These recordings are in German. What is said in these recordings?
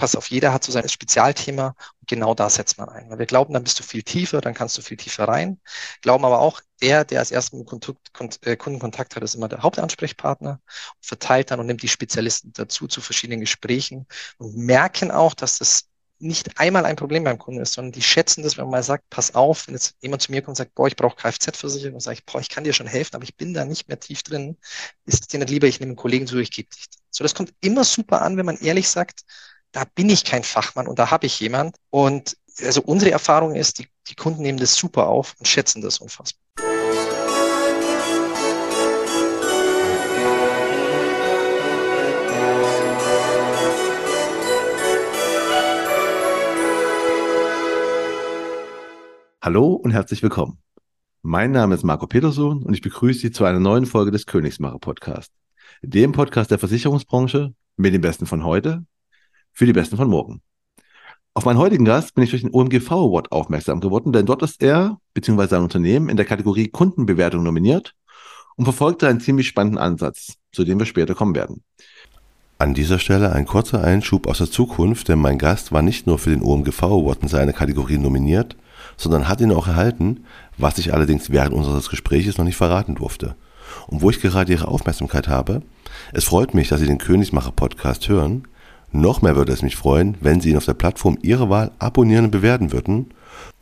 pass auf, jeder hat so sein Spezialthema und genau da setzt man ein. Weil wir glauben, dann bist du viel tiefer, dann kannst du viel tiefer rein. Glauben aber auch, der, der als ersten äh, Kundenkontakt hat, ist immer der Hauptansprechpartner, verteilt dann und nimmt die Spezialisten dazu zu verschiedenen Gesprächen und merken auch, dass das nicht einmal ein Problem beim Kunden ist, sondern die schätzen das, wenn man mal sagt, pass auf, wenn jetzt jemand zu mir kommt und sagt, boah, ich brauche Kfz-Versicherung, und sage ich, boah, ich kann dir schon helfen, aber ich bin da nicht mehr tief drin, ist es dir nicht lieber, ich nehme einen Kollegen zu, ich gebe dich. So, das kommt immer super an, wenn man ehrlich sagt, da bin ich kein Fachmann und da habe ich jemand. Und also unsere Erfahrung ist, die, die Kunden nehmen das super auf und schätzen das unfassbar. Hallo und herzlich willkommen. Mein Name ist Marco Peterson und ich begrüße Sie zu einer neuen Folge des Königsmacher Podcast, dem Podcast der Versicherungsbranche mit den Besten von heute für die Besten von morgen. Auf meinen heutigen Gast bin ich durch den OMGV Award aufmerksam geworden, denn dort ist er bzw. sein Unternehmen in der Kategorie Kundenbewertung nominiert und verfolgte einen ziemlich spannenden Ansatz, zu dem wir später kommen werden. An dieser Stelle ein kurzer Einschub aus der Zukunft, denn mein Gast war nicht nur für den OMGV Award in seiner Kategorie nominiert, sondern hat ihn auch erhalten, was ich allerdings während unseres Gesprächs noch nicht verraten durfte. Und wo ich gerade Ihre Aufmerksamkeit habe, es freut mich, dass Sie den Königsmacher Podcast hören. Noch mehr würde es mich freuen, wenn Sie ihn auf der Plattform Ihrer Wahl abonnieren und bewerten würden.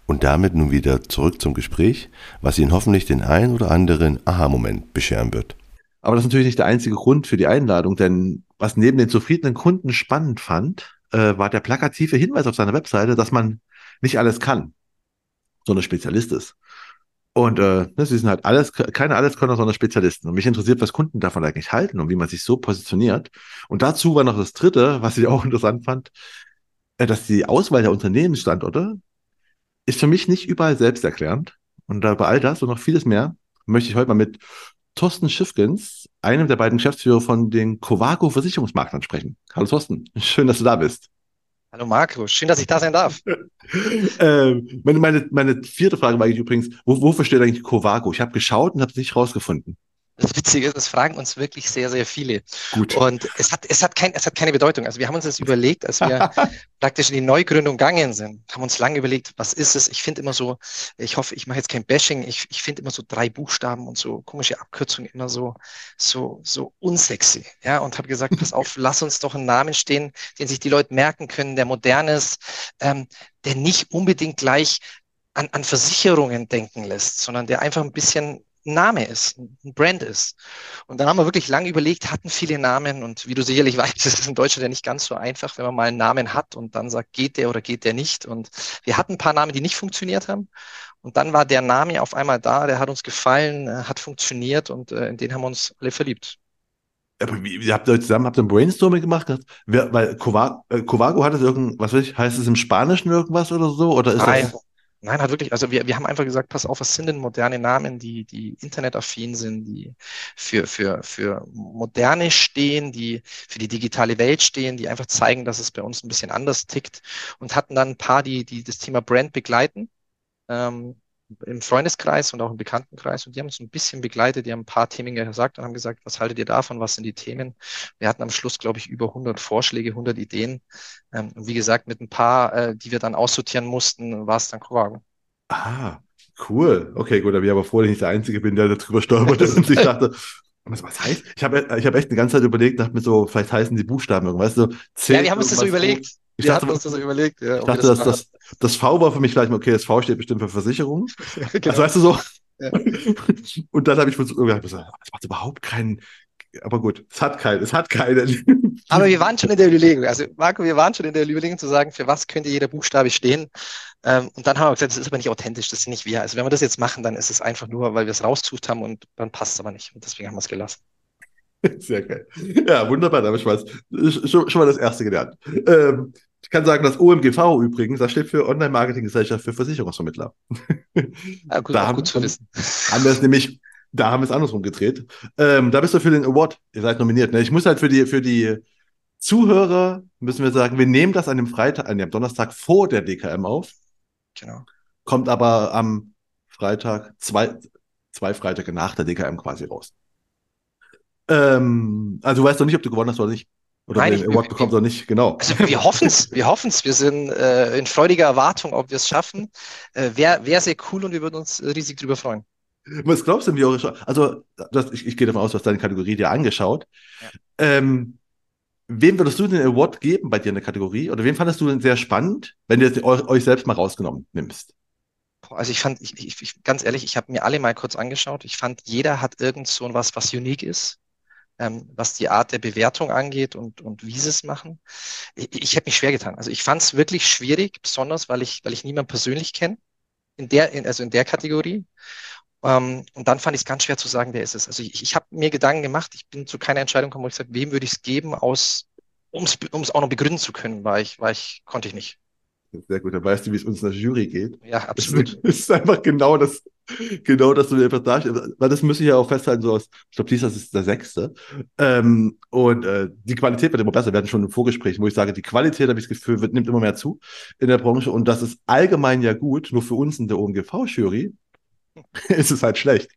Und damit nun wieder zurück zum Gespräch, was Ihnen hoffentlich den ein oder anderen Aha-Moment bescheren wird. Aber das ist natürlich nicht der einzige Grund für die Einladung, denn was neben den zufriedenen Kunden spannend fand, äh, war der plakative Hinweis auf seiner Webseite, dass man nicht alles kann sondern Spezialist ist. Und äh, ne, sie sind halt alles, keine Alleskönner, sondern Spezialisten. Und mich interessiert, was Kunden davon eigentlich halten und wie man sich so positioniert. Und dazu war noch das Dritte, was ich auch interessant fand, äh, dass die Auswahl der Unternehmensstandorte ist für mich nicht überall selbsterklärend. Und über all das und noch vieles mehr möchte ich heute mal mit Thorsten Schiffgens, einem der beiden Geschäftsführer von den Covago Versicherungsmaklern sprechen. Hallo Thorsten, schön, dass du da bist. Hallo Marco, schön, dass ich da sein darf. ähm, meine, meine, meine vierte Frage war eigentlich übrigens, wo, wofür steht eigentlich Covago? Ich habe geschaut und habe es nicht rausgefunden. Das Witzige ist, das fragen uns wirklich sehr, sehr viele. Gut. Und es hat, es hat, kein, es hat keine Bedeutung. Also wir haben uns das überlegt, als wir praktisch in die Neugründung gegangen sind, haben uns lange überlegt, was ist es? Ich finde immer so, ich hoffe, ich mache jetzt kein Bashing, ich, ich finde immer so drei Buchstaben und so komische Abkürzungen immer so, so, so unsexy. Ja, und habe gesagt, pass auf, lass uns doch einen Namen stehen, den sich die Leute merken können, der modern ist, ähm, der nicht unbedingt gleich an, an Versicherungen denken lässt, sondern der einfach ein bisschen Name ist, ein Brand ist. Und dann haben wir wirklich lange überlegt, hatten viele Namen und wie du sicherlich weißt, ist es in Deutschland ja nicht ganz so einfach, wenn man mal einen Namen hat und dann sagt, geht der oder geht der nicht. Und wir hatten ein paar Namen, die nicht funktioniert haben. Und dann war der Name auf einmal da, der hat uns gefallen, äh, hat funktioniert und äh, in den haben wir uns alle verliebt. Aber wie, wie habt ihr zusammen habt ihr ein Brainstorming gemacht? Wer, weil Covago, äh, Covago hat es irgend, was weiß ich, heißt es im Spanischen irgendwas oder so? Oder ist Nein. das Nein, hat wirklich, also wir, wir haben einfach gesagt, pass auf, was sind denn moderne Namen, die, die internetaffin sind, die für, für, für moderne stehen, die für die digitale Welt stehen, die einfach zeigen, dass es bei uns ein bisschen anders tickt und hatten dann ein paar, die, die das Thema Brand begleiten. Ähm, im Freundeskreis und auch im Bekanntenkreis und die haben uns ein bisschen begleitet, die haben ein paar Themen gesagt und haben gesagt, was haltet ihr davon, was sind die Themen? Wir hatten am Schluss, glaube ich, über 100 Vorschläge, 100 Ideen ähm, und wie gesagt, mit ein paar, äh, die wir dann aussortieren mussten, war es dann Kovago. Ah, cool. Okay, gut, aber ich aber froh, dass ich nicht der Einzige bin, der darüber stolpert ist und ich dachte, was, heißt? Ich habe ich hab echt eine ganze Zeit überlegt, dachte mir so, vielleicht heißen die Buchstaben irgendwas. So, ja, wir haben uns das so überlegt. Ich wir dachte, uns das so überlegt. Ja, ich dachte, das, das, das, V war für mich gleich, okay, das V steht bestimmt für Versicherung. Ja, genau. Also weißt du so. Ja. Und dann habe ich versucht, gesagt, das macht überhaupt keinen, aber gut, es hat keinen, es hat keinen. Aber wir waren schon in der Überlegung, also Marco, wir waren schon in der Überlegung zu sagen, für was könnte jeder Buchstabe stehen. Ähm, und dann haben wir gesagt, das ist aber nicht authentisch, das sind nicht wir. Also wenn wir das jetzt machen, dann ist es einfach nur, weil wir es rausgesucht haben und dann passt es aber nicht. Und deswegen haben wir es gelassen. Sehr geil. Ja, wunderbar, da habe ich was, schon, schon mal das erste gelernt. Ähm, ich kann sagen, das OMGV übrigens, das steht für Online-Marketing-Gesellschaft für Versicherungsvermittler. Ja, gut, da haben, gut zu wissen. Haben wir es nämlich, da haben wir es andersrum gedreht. Ähm, da bist du für den Award, ihr seid nominiert. Ne? Ich muss halt für die, für die Zuhörer, müssen wir sagen, wir nehmen das an dem Freitag, an dem Donnerstag vor der DKM auf. Genau. Kommt aber am Freitag, zwei, zwei Freitage nach der DKM quasi raus. Ähm, also du weißt doch nicht, ob du gewonnen hast oder nicht. Oder Nein, den Award bekommt oder nicht, genau. Also wir hoffen es, wir hoffen es. Wir sind äh, in freudiger Erwartung, ob wir es schaffen. Äh, Wäre wär sehr cool und wir würden uns riesig darüber freuen. Was glaubst du, wie eure Also, das, ich, ich gehe davon aus, du hast deine Kategorie dir angeschaut. Ja. Ähm, wem würdest du den Award geben bei dir in der Kategorie? Oder wem fandest du denn sehr spannend, wenn du euch, euch selbst mal rausgenommen nimmst? Also ich fand, ich, ich, ganz ehrlich, ich habe mir alle mal kurz angeschaut. Ich fand, jeder hat irgend so was, was unique ist ähm, was die Art der Bewertung angeht und, und wie sie es machen. Ich, ich habe mich schwer getan. Also ich fand es wirklich schwierig, besonders weil ich, weil ich niemanden persönlich kenne, in der, in, also in der Kategorie. Ähm, und dann fand ich es ganz schwer zu sagen, wer ist es. Also ich, ich habe mir Gedanken gemacht, ich bin zu keiner Entscheidung gekommen, wo ich sage, wem würde ich es geben, um es auch noch begründen zu können, war ich, war ich, konnte ich nicht. Sehr gut, dann weißt du, wie es uns in der Jury geht. Ja, absolut. Es ist einfach genau das, genau das, was du einfach darstellst. Weil das müsste ich ja auch festhalten, so aus, ich glaube, dieser ist der sechste. Ähm, und äh, die Qualität wird immer besser. Wir hatten schon ein Vorgespräch, wo ich sage, die Qualität, habe ich das Gefühl, wird, nimmt immer mehr zu in der Branche. Und das ist allgemein ja gut, nur für uns in der OMGV-Jury ist es halt schlecht.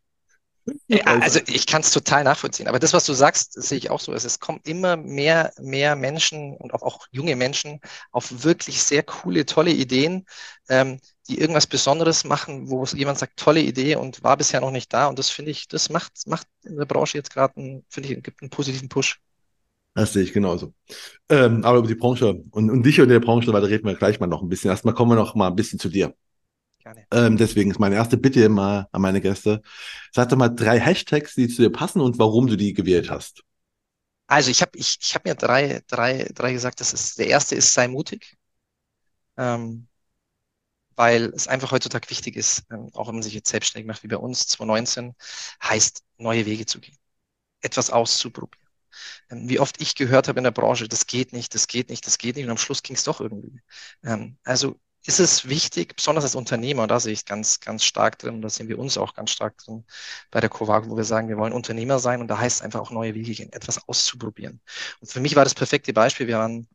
Ja, also ich kann es total nachvollziehen. Aber das, was du sagst, sehe ich auch so. Es kommen immer mehr, mehr Menschen und auch, auch junge Menschen auf wirklich sehr coole, tolle Ideen, ähm, die irgendwas Besonderes machen, wo jemand sagt, tolle Idee und war bisher noch nicht da. Und das finde ich, das macht, macht in der Branche jetzt gerade, finde ich, gibt einen positiven Push. Das sehe ich genauso. Ähm, aber über die Branche und, und dich und der Branche, weil da reden wir gleich mal noch ein bisschen. Erstmal kommen wir noch mal ein bisschen zu dir. Ähm, deswegen ist meine erste Bitte immer an meine Gäste. Sag doch mal drei Hashtags, die zu dir passen und warum du die gewählt hast. Also ich habe ich, ich hab mir drei, drei, drei gesagt. Das ist, der erste ist sei mutig. Ähm, weil es einfach heutzutage wichtig ist, ähm, auch wenn man sich jetzt selbstständig macht wie bei uns, 2019, heißt neue Wege zu gehen, etwas auszuprobieren. Ähm, wie oft ich gehört habe in der Branche, das geht nicht, das geht nicht, das geht nicht und am Schluss ging es doch irgendwie. Ähm, also ist es wichtig, besonders als Unternehmer, da sehe ich ganz, ganz stark drin, da sehen wir uns auch ganz stark drin bei der Covago, wo wir sagen, wir wollen Unternehmer sein und da heißt es einfach auch neue Wege gehen, etwas auszuprobieren. Und für mich war das perfekte Beispiel, wir waren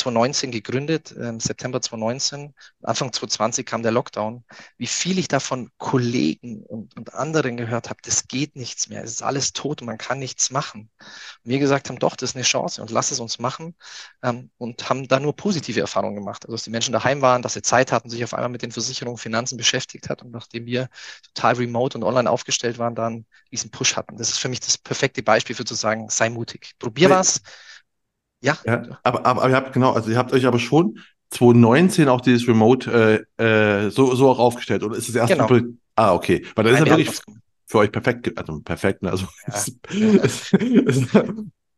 2019 gegründet, im September 2019. Anfang 2020 kam der Lockdown. Wie viel ich da von Kollegen und, und anderen gehört habe, das geht nichts mehr. Es ist alles tot und man kann nichts machen. Und wir gesagt haben, doch, das ist eine Chance und lass es uns machen. Ähm, und haben da nur positive Erfahrungen gemacht. Also, dass die Menschen daheim waren, dass sie Zeit hatten, sich auf einmal mit den Versicherungen, Finanzen beschäftigt hat. Und nachdem wir total remote und online aufgestellt waren, dann diesen Push hatten. Das ist für mich das perfekte Beispiel für zu sagen, sei mutig. Probier was ja. Ja aber, aber, aber ihr habt genau, also ihr habt euch aber schon 2019 auch dieses Remote äh, äh, so, so auch aufgestellt. Oder ist das erste genau. Ah, okay. Weil dann ist ja wirklich für euch perfekt, also perfekt, ne? Also ja.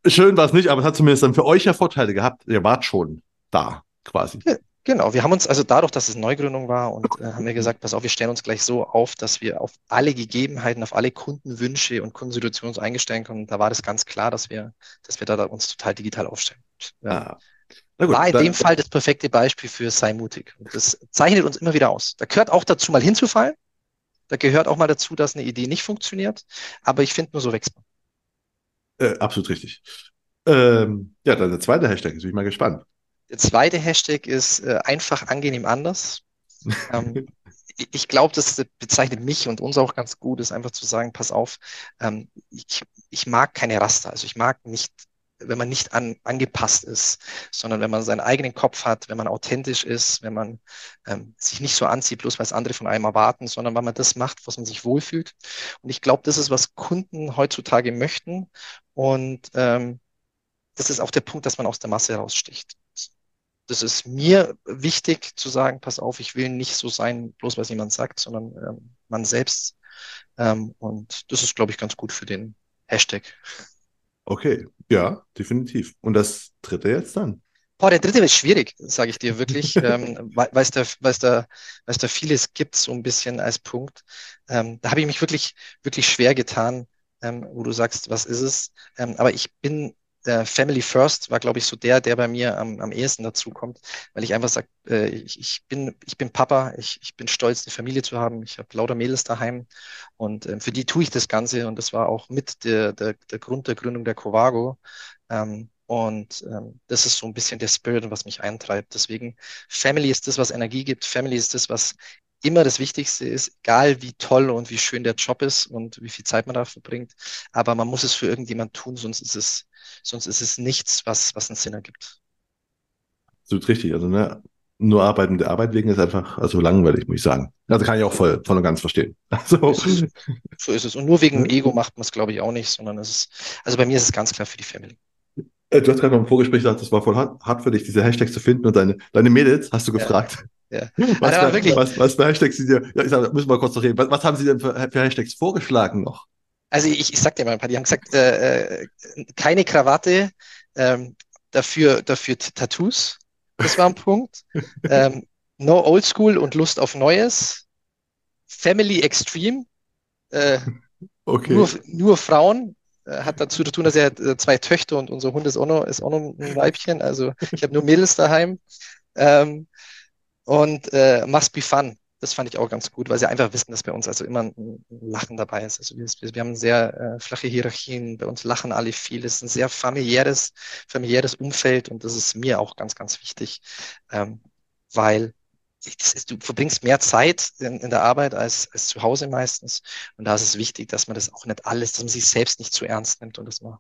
schön war es nicht, aber es hat zumindest dann für euch ja Vorteile gehabt. Ihr wart schon da, quasi. Genau, wir haben uns, also dadurch, dass es Neugründung war und äh, haben wir gesagt, pass auf, wir stellen uns gleich so auf, dass wir auf alle Gegebenheiten, auf alle Kundenwünsche und Kundensituationen einstellen können. Da war das ganz klar, dass wir, dass wir da uns total digital aufstellen. Ja. Ah. Gut, war in dem Fall das perfekte Beispiel für sei mutig. Und das zeichnet uns immer wieder aus. Da gehört auch dazu, mal hinzufallen. Da gehört auch mal dazu, dass eine Idee nicht funktioniert. Aber ich finde, nur so wächst man. Äh, absolut richtig. Ähm, ja, dann der zweite Hashtag, jetzt bin ich mal gespannt. Der zweite Hashtag ist äh, einfach angenehm anders. ähm, ich glaube, das bezeichnet mich und uns auch ganz gut, ist einfach zu sagen, pass auf, ähm, ich, ich mag keine Raster. Also ich mag nicht wenn man nicht an, angepasst ist, sondern wenn man seinen eigenen Kopf hat, wenn man authentisch ist, wenn man ähm, sich nicht so anzieht, bloß weil es andere von einem erwarten, sondern weil man das macht, was man sich wohlfühlt. Und ich glaube, das ist, was Kunden heutzutage möchten. Und ähm, das ist auch der Punkt, dass man aus der Masse heraussticht. Das ist mir wichtig zu sagen, pass auf, ich will nicht so sein, bloß es jemand sagt, sondern ähm, man selbst. Ähm, und das ist, glaube ich, ganz gut für den Hashtag. Okay, ja, definitiv. Und das dritte jetzt dann? Boah, der dritte ist schwierig, sage ich dir wirklich, ähm, weil es da, weil's da, weil's da vieles gibt, so ein bisschen als Punkt. Ähm, da habe ich mich wirklich, wirklich schwer getan, ähm, wo du sagst, was ist es? Ähm, aber ich bin der Family First war, glaube ich, so der, der bei mir am, am ehesten dazu kommt, weil ich einfach sage, äh, ich, ich, bin, ich bin Papa, ich, ich bin stolz, eine Familie zu haben, ich habe lauter Mädels daheim und äh, für die tue ich das Ganze und das war auch mit der, der, der Grund der Gründung der Covago. Ähm, und ähm, das ist so ein bisschen der Spirit, was mich eintreibt. Deswegen, Family ist das, was Energie gibt. Family ist das, was immer das Wichtigste ist, egal wie toll und wie schön der Job ist und wie viel Zeit man da verbringt. Aber man muss es für irgendjemand tun, sonst ist es, sonst ist es nichts, was, was einen Sinn ergibt. Absolut richtig. Also, ne, nur arbeiten der Arbeit wegen ist einfach also langweilig, muss ich sagen. Also kann ich auch voll, voll und ganz verstehen. Also, so, ist es. so ist es. Und nur wegen Ego macht man es, glaube ich, auch nicht, sondern es ist, also bei mir ist es ganz klar für die Family. Äh, du hast gerade noch im Vorgespräch gesagt, das war voll hart, hart für dich, diese Hashtags zu finden und deine, deine Mädels hast du gefragt. Ja. Was, für, wirklich... was, was, für Hashtags sie dir, ja, ich sag, müssen wir mal kurz noch reden. Was, was haben sie denn für, für, Hashtags vorgeschlagen noch? Also ich, ich sag dir mal ein paar, die haben gesagt, äh, äh keine Krawatte, ähm, dafür, dafür Tattoos, das war ein Punkt. Ähm, no Old School und Lust auf Neues. Family Extreme. Äh, okay. nur, nur Frauen. Äh, hat dazu zu tun, dass er äh, zwei Töchter und unser Hund ist auch noch, ist auch noch ein Weibchen. Also ich habe nur Mädels daheim. Ähm, und äh, Must Be Fun. Das fand ich auch ganz gut, weil sie einfach wissen, dass bei uns also immer ein Lachen dabei ist. Also wir, wir haben sehr äh, flache Hierarchien, bei uns lachen alle viel. Es ist ein sehr familiäres, familiäres Umfeld und das ist mir auch ganz, ganz wichtig, ähm, weil ist, du verbringst mehr Zeit in, in der Arbeit als, als zu Hause meistens. Und da ist es wichtig, dass man das auch nicht alles, dass man sich selbst nicht zu ernst nimmt und dass man,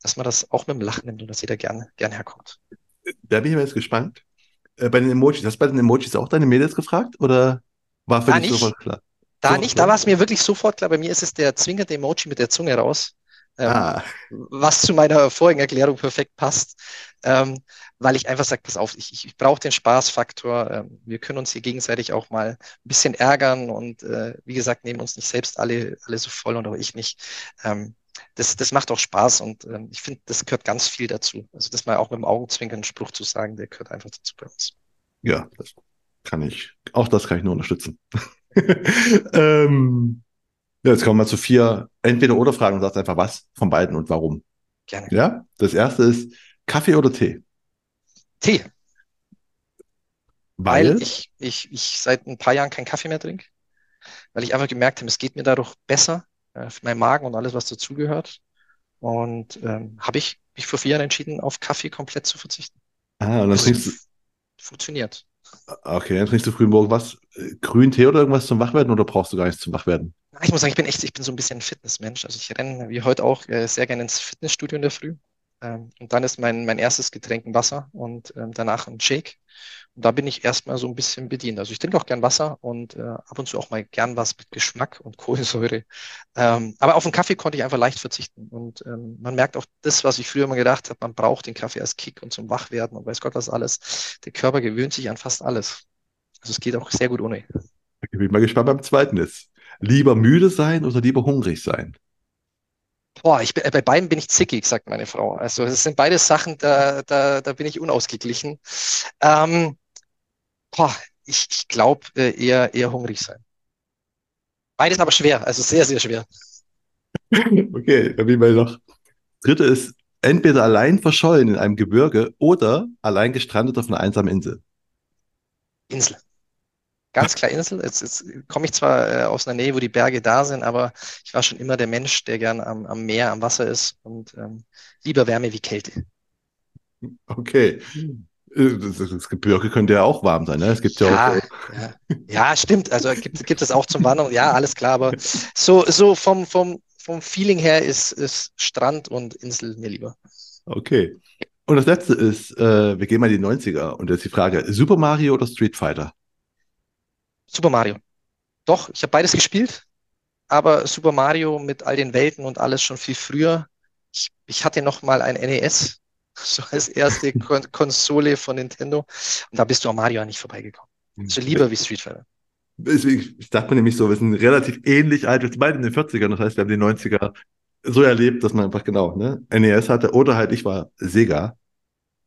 dass man das auch mit dem Lachen nimmt und dass jeder gerne, gerne herkommt. Da bin ich jetzt gespannt. Äh, bei den Emojis, hast du bei den Emojis auch deine Mädels gefragt oder? War für da dich nicht, sofort klar? Da so, nicht, da war es mir wirklich sofort klar. Bei mir ist es der zwingende Emoji mit der Zunge raus. Ähm, ah. Was zu meiner vorigen Erklärung perfekt passt. Ähm, weil ich einfach sage, pass auf, ich, ich, ich brauche den Spaßfaktor. Ähm, wir können uns hier gegenseitig auch mal ein bisschen ärgern und äh, wie gesagt, nehmen uns nicht selbst alle, alle so voll und auch ich nicht. Ähm, das, das macht auch Spaß und ähm, ich finde, das gehört ganz viel dazu. Also das mal auch mit dem Augenzwinkern einen Spruch zu sagen, der gehört einfach dazu bei uns. Ja, das kann ich, auch das kann ich nur unterstützen. ähm, ja, jetzt kommen wir zu vier Entweder-Oder-Fragen und sagst einfach was von beiden und warum. Gerne. Ja, das erste ist Kaffee oder Tee? Tee. Weil, weil ich, ich, ich seit ein paar Jahren keinen Kaffee mehr trinke. Weil ich einfach gemerkt habe, es geht mir dadurch besser äh, meinen Magen und alles, was dazugehört. Und ähm, habe ich mich vor vier Jahren entschieden, auf Kaffee komplett zu verzichten. Ah, und dann trinkst du. Funktioniert. Okay, dann trinkst du früh morgen was? Grünen Tee oder irgendwas zum Wachwerden oder brauchst du gar nichts zum Wachwerden? Ich muss sagen, ich bin echt, ich bin so ein bisschen ein Fitnessmensch. Also ich renne wie heute auch äh, sehr gerne ins Fitnessstudio in der Früh. Ähm, und dann ist mein, mein erstes Getränk ein Wasser und ähm, danach ein Shake. Und da bin ich erstmal so ein bisschen bedient. Also ich trinke auch gern Wasser und äh, ab und zu auch mal gern was mit Geschmack und Kohlensäure. Ähm, aber auf den Kaffee konnte ich einfach leicht verzichten. Und ähm, man merkt auch das, was ich früher immer gedacht habe, man braucht den Kaffee als Kick und zum Wachwerden und weiß Gott was alles. Der Körper gewöhnt sich an fast alles. Also es geht auch sehr gut ohne. Ich bin mal gespannt beim zweiten ist. Lieber müde sein oder lieber hungrig sein? Boah, ich, bei beiden bin ich zickig, sagt meine Frau. Also es sind beide Sachen, da, da, da bin ich unausgeglichen. Ähm, Boah, ich, ich glaube äh, eher, eher hungrig sein. Beides aber schwer, also sehr, sehr schwer. Okay, dann bin ich noch. Dritte ist entweder allein verschollen in einem Gebirge oder allein gestrandet auf einer einsamen Insel. Insel. Ganz klar Insel. Jetzt, jetzt komme ich zwar äh, aus einer Nähe, wo die Berge da sind, aber ich war schon immer der Mensch, der gern am, am Meer, am Wasser ist und ähm, lieber Wärme wie Kälte. Okay. Das, das Gebirge könnte ja auch warm sein, ne? Es gibt ja, ja auch. Ja, ja, stimmt. Also gibt, gibt es auch zum Wandern. Ja, alles klar. Aber so, so vom, vom, vom Feeling her ist, ist Strand und Insel mir lieber. Okay. Und das letzte ist, äh, wir gehen mal in die 90er und jetzt die Frage: Super Mario oder Street Fighter? Super Mario. Doch, ich habe beides gespielt, aber Super Mario mit all den Welten und alles schon viel früher. Ich, ich hatte noch mal ein NES so als erste Kon Konsole von Nintendo. Und da bist du am Mario nicht vorbeigekommen. So lieber wie Street Fighter. Ich dachte mir nämlich so, wir sind relativ ähnlich alt, wir sind beide in den 40ern, das heißt, wir haben die 90er so erlebt, dass man einfach genau, ne, NES hatte oder halt ich war Sega.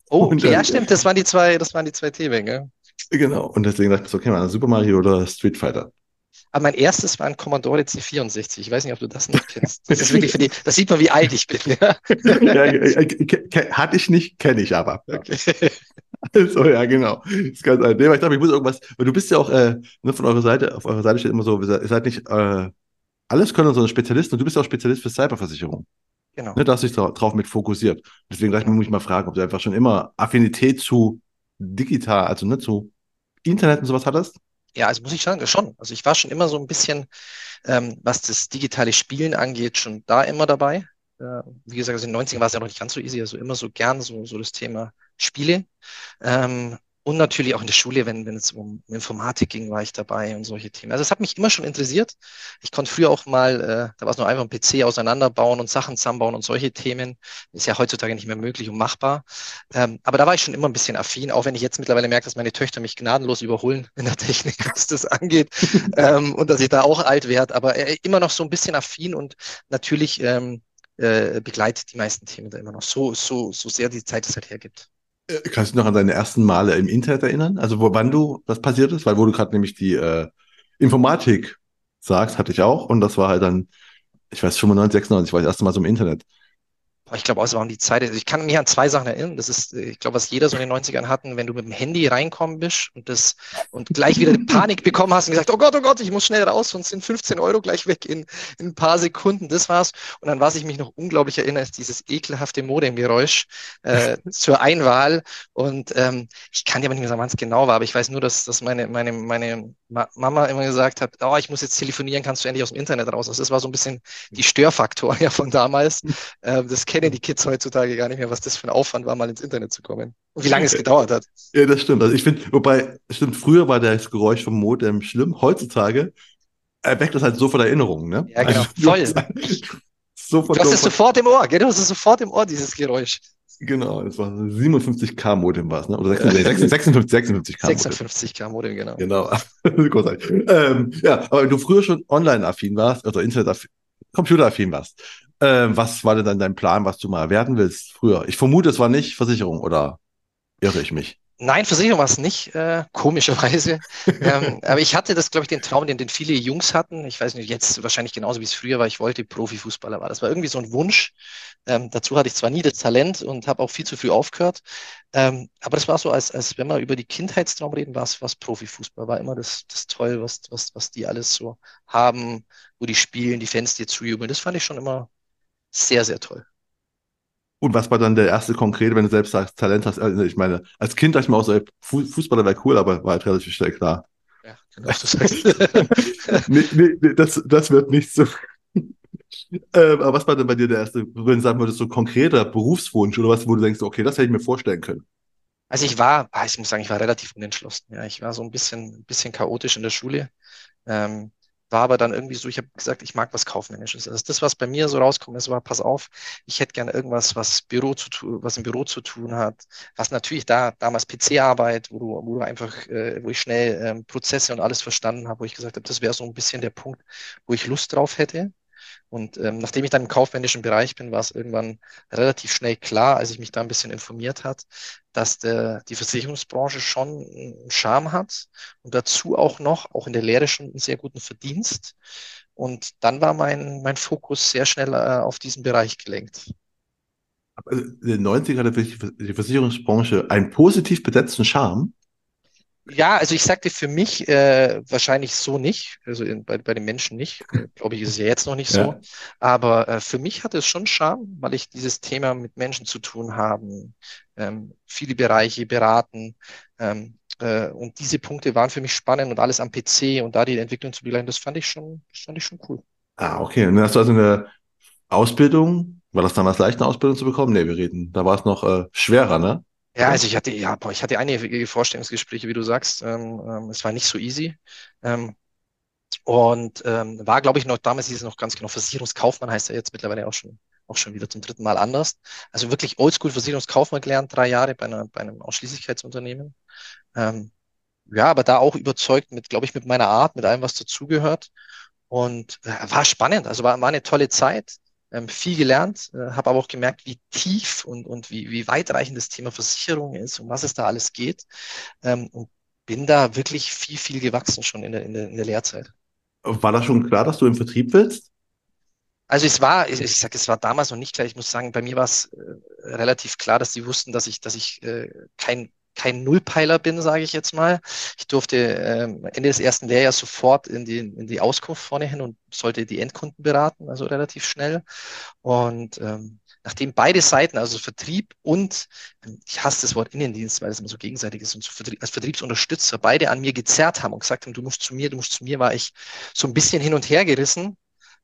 Oh, okay, dann, ja, stimmt, das waren die zwei, das waren die zwei Themen, gell? Genau, und deswegen dachte ich so, okay, man, Super Mario oder Street Fighter. Aber mein erstes war ein Commodore C64. Ich weiß nicht, ob du das noch kennst. Das ist wirklich für die, das sieht man, wie alt ich bin. Ja, hatte ich nicht, kenne ich aber. Okay. Also, ja, genau. Das ist ganz alt. Nee, ich glaube, ich muss irgendwas, weil du bist ja auch äh, ne, von eurer Seite, auf eurer Seite steht immer so, ihr seid nicht äh, alles können, sondern Spezialisten und du bist ja auch Spezialist für Cyberversicherung. Genau. Ne, da hast du dich drauf mit fokussiert. Deswegen gleich muss ich mal fragen, ob du einfach schon immer Affinität zu digital, also ne, zu Internet und sowas hattest? Ja, also muss ich sagen, schon. Also ich war schon immer so ein bisschen, ähm, was das digitale Spielen angeht, schon da immer dabei. Äh, wie gesagt, also in den 90ern war es ja noch nicht ganz so easy, also immer so gern so, so das Thema Spiele. Ähm, und natürlich auch in der Schule, wenn, wenn es um Informatik ging, war ich dabei und solche Themen. Also es hat mich immer schon interessiert. Ich konnte früher auch mal, äh, da war es nur einfach ein PC auseinanderbauen und Sachen zusammenbauen und solche Themen. Ist ja heutzutage nicht mehr möglich und machbar. Ähm, aber da war ich schon immer ein bisschen affin, auch wenn ich jetzt mittlerweile merke, dass meine Töchter mich gnadenlos überholen in der Technik, was das angeht. ähm, und dass ich da auch alt werde. Aber äh, immer noch so ein bisschen affin und natürlich ähm, äh, begleitet die meisten Themen da immer noch so, so, so sehr die Zeit es halt hergibt. Äh, kannst du noch an deine ersten Male im Internet erinnern? Also wo, wann du, was passiert ist? Weil wo du gerade nämlich die äh, Informatik sagst, hatte ich auch. Und das war halt dann, ich weiß, 95, 96, war das erste Mal so im Internet. Ich glaube, es waren die Zeit. Also ich kann mich an zwei Sachen erinnern. Das ist, ich glaube, was jeder so in den 90ern hatten, wenn du mit dem Handy reinkommen bist und das und gleich wieder Panik bekommen hast und gesagt, oh Gott, oh Gott, ich muss schnell raus, sonst sind 15 Euro gleich weg in, in ein paar Sekunden. Das war's. Und dann, was ich mich noch unglaublich erinnere, ist dieses ekelhafte Modemgeräusch äh, zur Einwahl. Und ähm, ich kann dir aber nicht mehr sagen, wann es genau war, aber ich weiß nur, dass, dass meine, meine, meine Mama immer gesagt hat, oh, ich muss jetzt telefonieren, kannst du endlich aus dem Internet raus. Also das war so ein bisschen die Störfaktor ja von damals. Äh, das kennen die Kids heutzutage gar nicht mehr, was das für ein Aufwand war, mal ins Internet zu kommen. Und wie lange es gedauert hat. Ja, das stimmt. Also ich finde, wobei, stimmt, früher war das Geräusch vom Modem schlimm. Heutzutage erweckt das halt sofort Erinnerungen, ne? Ja, genau. Also, Voll. sofort du hast es sofort im Ohr, gell? Du hast es sofort im Ohr, dieses Geräusch. Genau, das war 57k Modem war es, ne? Oder 56, 56, 56k Modem. 56k Modem, genau. Genau. Großartig. Ähm, ja, aber wenn du früher schon online-affin warst, also Internet-affin, Computer-affin warst, ähm, was war denn dann dein Plan, was du mal werden willst früher? Ich vermute, es war nicht Versicherung, oder irre ich mich? Nein, Versicherung war es nicht, äh, komischerweise. ähm, aber ich hatte das, glaube ich, den Traum, den, den viele Jungs hatten. Ich weiß nicht, jetzt wahrscheinlich genauso wie es früher war. Ich wollte Profifußballer war. Das war irgendwie so ein Wunsch. Ähm, dazu hatte ich zwar nie das Talent und habe auch viel zu früh aufgehört. Ähm, aber das war so, als, als wenn wir über die Kindheitstraum reden, war es was Profifußball. War immer das, das toll, was, was, was die alles so haben, wo die spielen, die Fans dir zujubeln. Das fand ich schon immer sehr, sehr toll. Und was war dann der erste konkrete, wenn du selbst sagst, Talent hast? Also ich meine, als Kind dachte ich mir auch so, Fußballer wäre cool, aber war halt relativ schnell klar. Ja, genau, du sagst. nee, nee, das, das wird nicht so. ähm, aber was war denn bei dir der erste, wenn du sagen würdest, so konkreter Berufswunsch oder was, wo du denkst, okay, das hätte ich mir vorstellen können? Also ich war, ah, ich muss sagen, ich war relativ unentschlossen. Ja, ich war so ein bisschen, ein bisschen chaotisch in der Schule. Ähm, war aber dann irgendwie so, ich habe gesagt, ich mag was Kaufmännisches. Also das, was bei mir so rauskommt, ist, war, pass auf, ich hätte gerne irgendwas, was Büro zu tun, was im Büro zu tun hat, was natürlich da, damals PC-Arbeit, wo du, wo du einfach, äh, wo ich schnell ähm, Prozesse und alles verstanden habe, wo ich gesagt habe, das wäre so ein bisschen der Punkt, wo ich Lust drauf hätte. Und ähm, nachdem ich dann im kaufmännischen Bereich bin, war es irgendwann relativ schnell klar, als ich mich da ein bisschen informiert hat, dass der, die Versicherungsbranche schon einen Charme hat und dazu auch noch, auch in der Lehre schon einen sehr guten Verdienst. Und dann war mein, mein Fokus sehr schnell äh, auf diesen Bereich gelenkt. Also in den 90er hatte die Versicherungsbranche einen positiv besetzten Charme. Ja, also ich sagte für mich äh, wahrscheinlich so nicht, also in, bei, bei den Menschen nicht, glaube ich, ist es ja jetzt noch nicht so. Ja. Aber äh, für mich hat es schon Charme, weil ich dieses Thema mit Menschen zu tun haben, ähm, viele Bereiche beraten. Ähm, äh, und diese Punkte waren für mich spannend und alles am PC und da die Entwicklung zu begleiten, das fand ich schon, das fand ich schon cool. Ah, okay. Und dann hast du also eine Ausbildung, war das damals leicht, eine Ausbildung zu bekommen? Nee, wir reden, da war es noch äh, schwerer, ne? Ja, also ich hatte, ja, boah, ich hatte einige Vorstellungsgespräche, wie du sagst. Ähm, ähm, es war nicht so easy. Ähm, und ähm, war, glaube ich, noch, damals hieß es noch ganz genau, Versicherungskaufmann heißt er jetzt mittlerweile auch schon, auch schon wieder zum dritten Mal anders. Also wirklich oldschool Versicherungskaufmann gelernt, drei Jahre bei, einer, bei einem Ausschließlichkeitsunternehmen. Ähm, ja, aber da auch überzeugt mit, glaube ich, mit meiner Art, mit allem, was dazugehört. Und äh, war spannend, also war, war eine tolle Zeit ähm, viel gelernt, äh, habe aber auch gemerkt, wie tief und, und wie, wie weitreichend das Thema Versicherung ist, um was es da alles geht. Ähm, und bin da wirklich viel, viel gewachsen schon in der, in der, in der Lehrzeit. War das schon klar, dass du im Vertrieb willst? Also es war, ich, ich sage, es war damals noch nicht klar. Ich muss sagen, bei mir war es äh, relativ klar, dass die wussten, dass ich, dass ich äh, kein kein Nullpeiler bin, sage ich jetzt mal. Ich durfte ähm, Ende des ersten Lehrjahres sofort in die, in die Auskunft vorne hin und sollte die Endkunden beraten, also relativ schnell. Und ähm, nachdem beide Seiten, also Vertrieb und, ähm, ich hasse das Wort Innendienst, weil es immer so gegenseitig ist, und so Vertrieb, als Vertriebsunterstützer beide an mir gezerrt haben und gesagt haben, du musst zu mir, du musst zu mir, war ich so ein bisschen hin und her gerissen,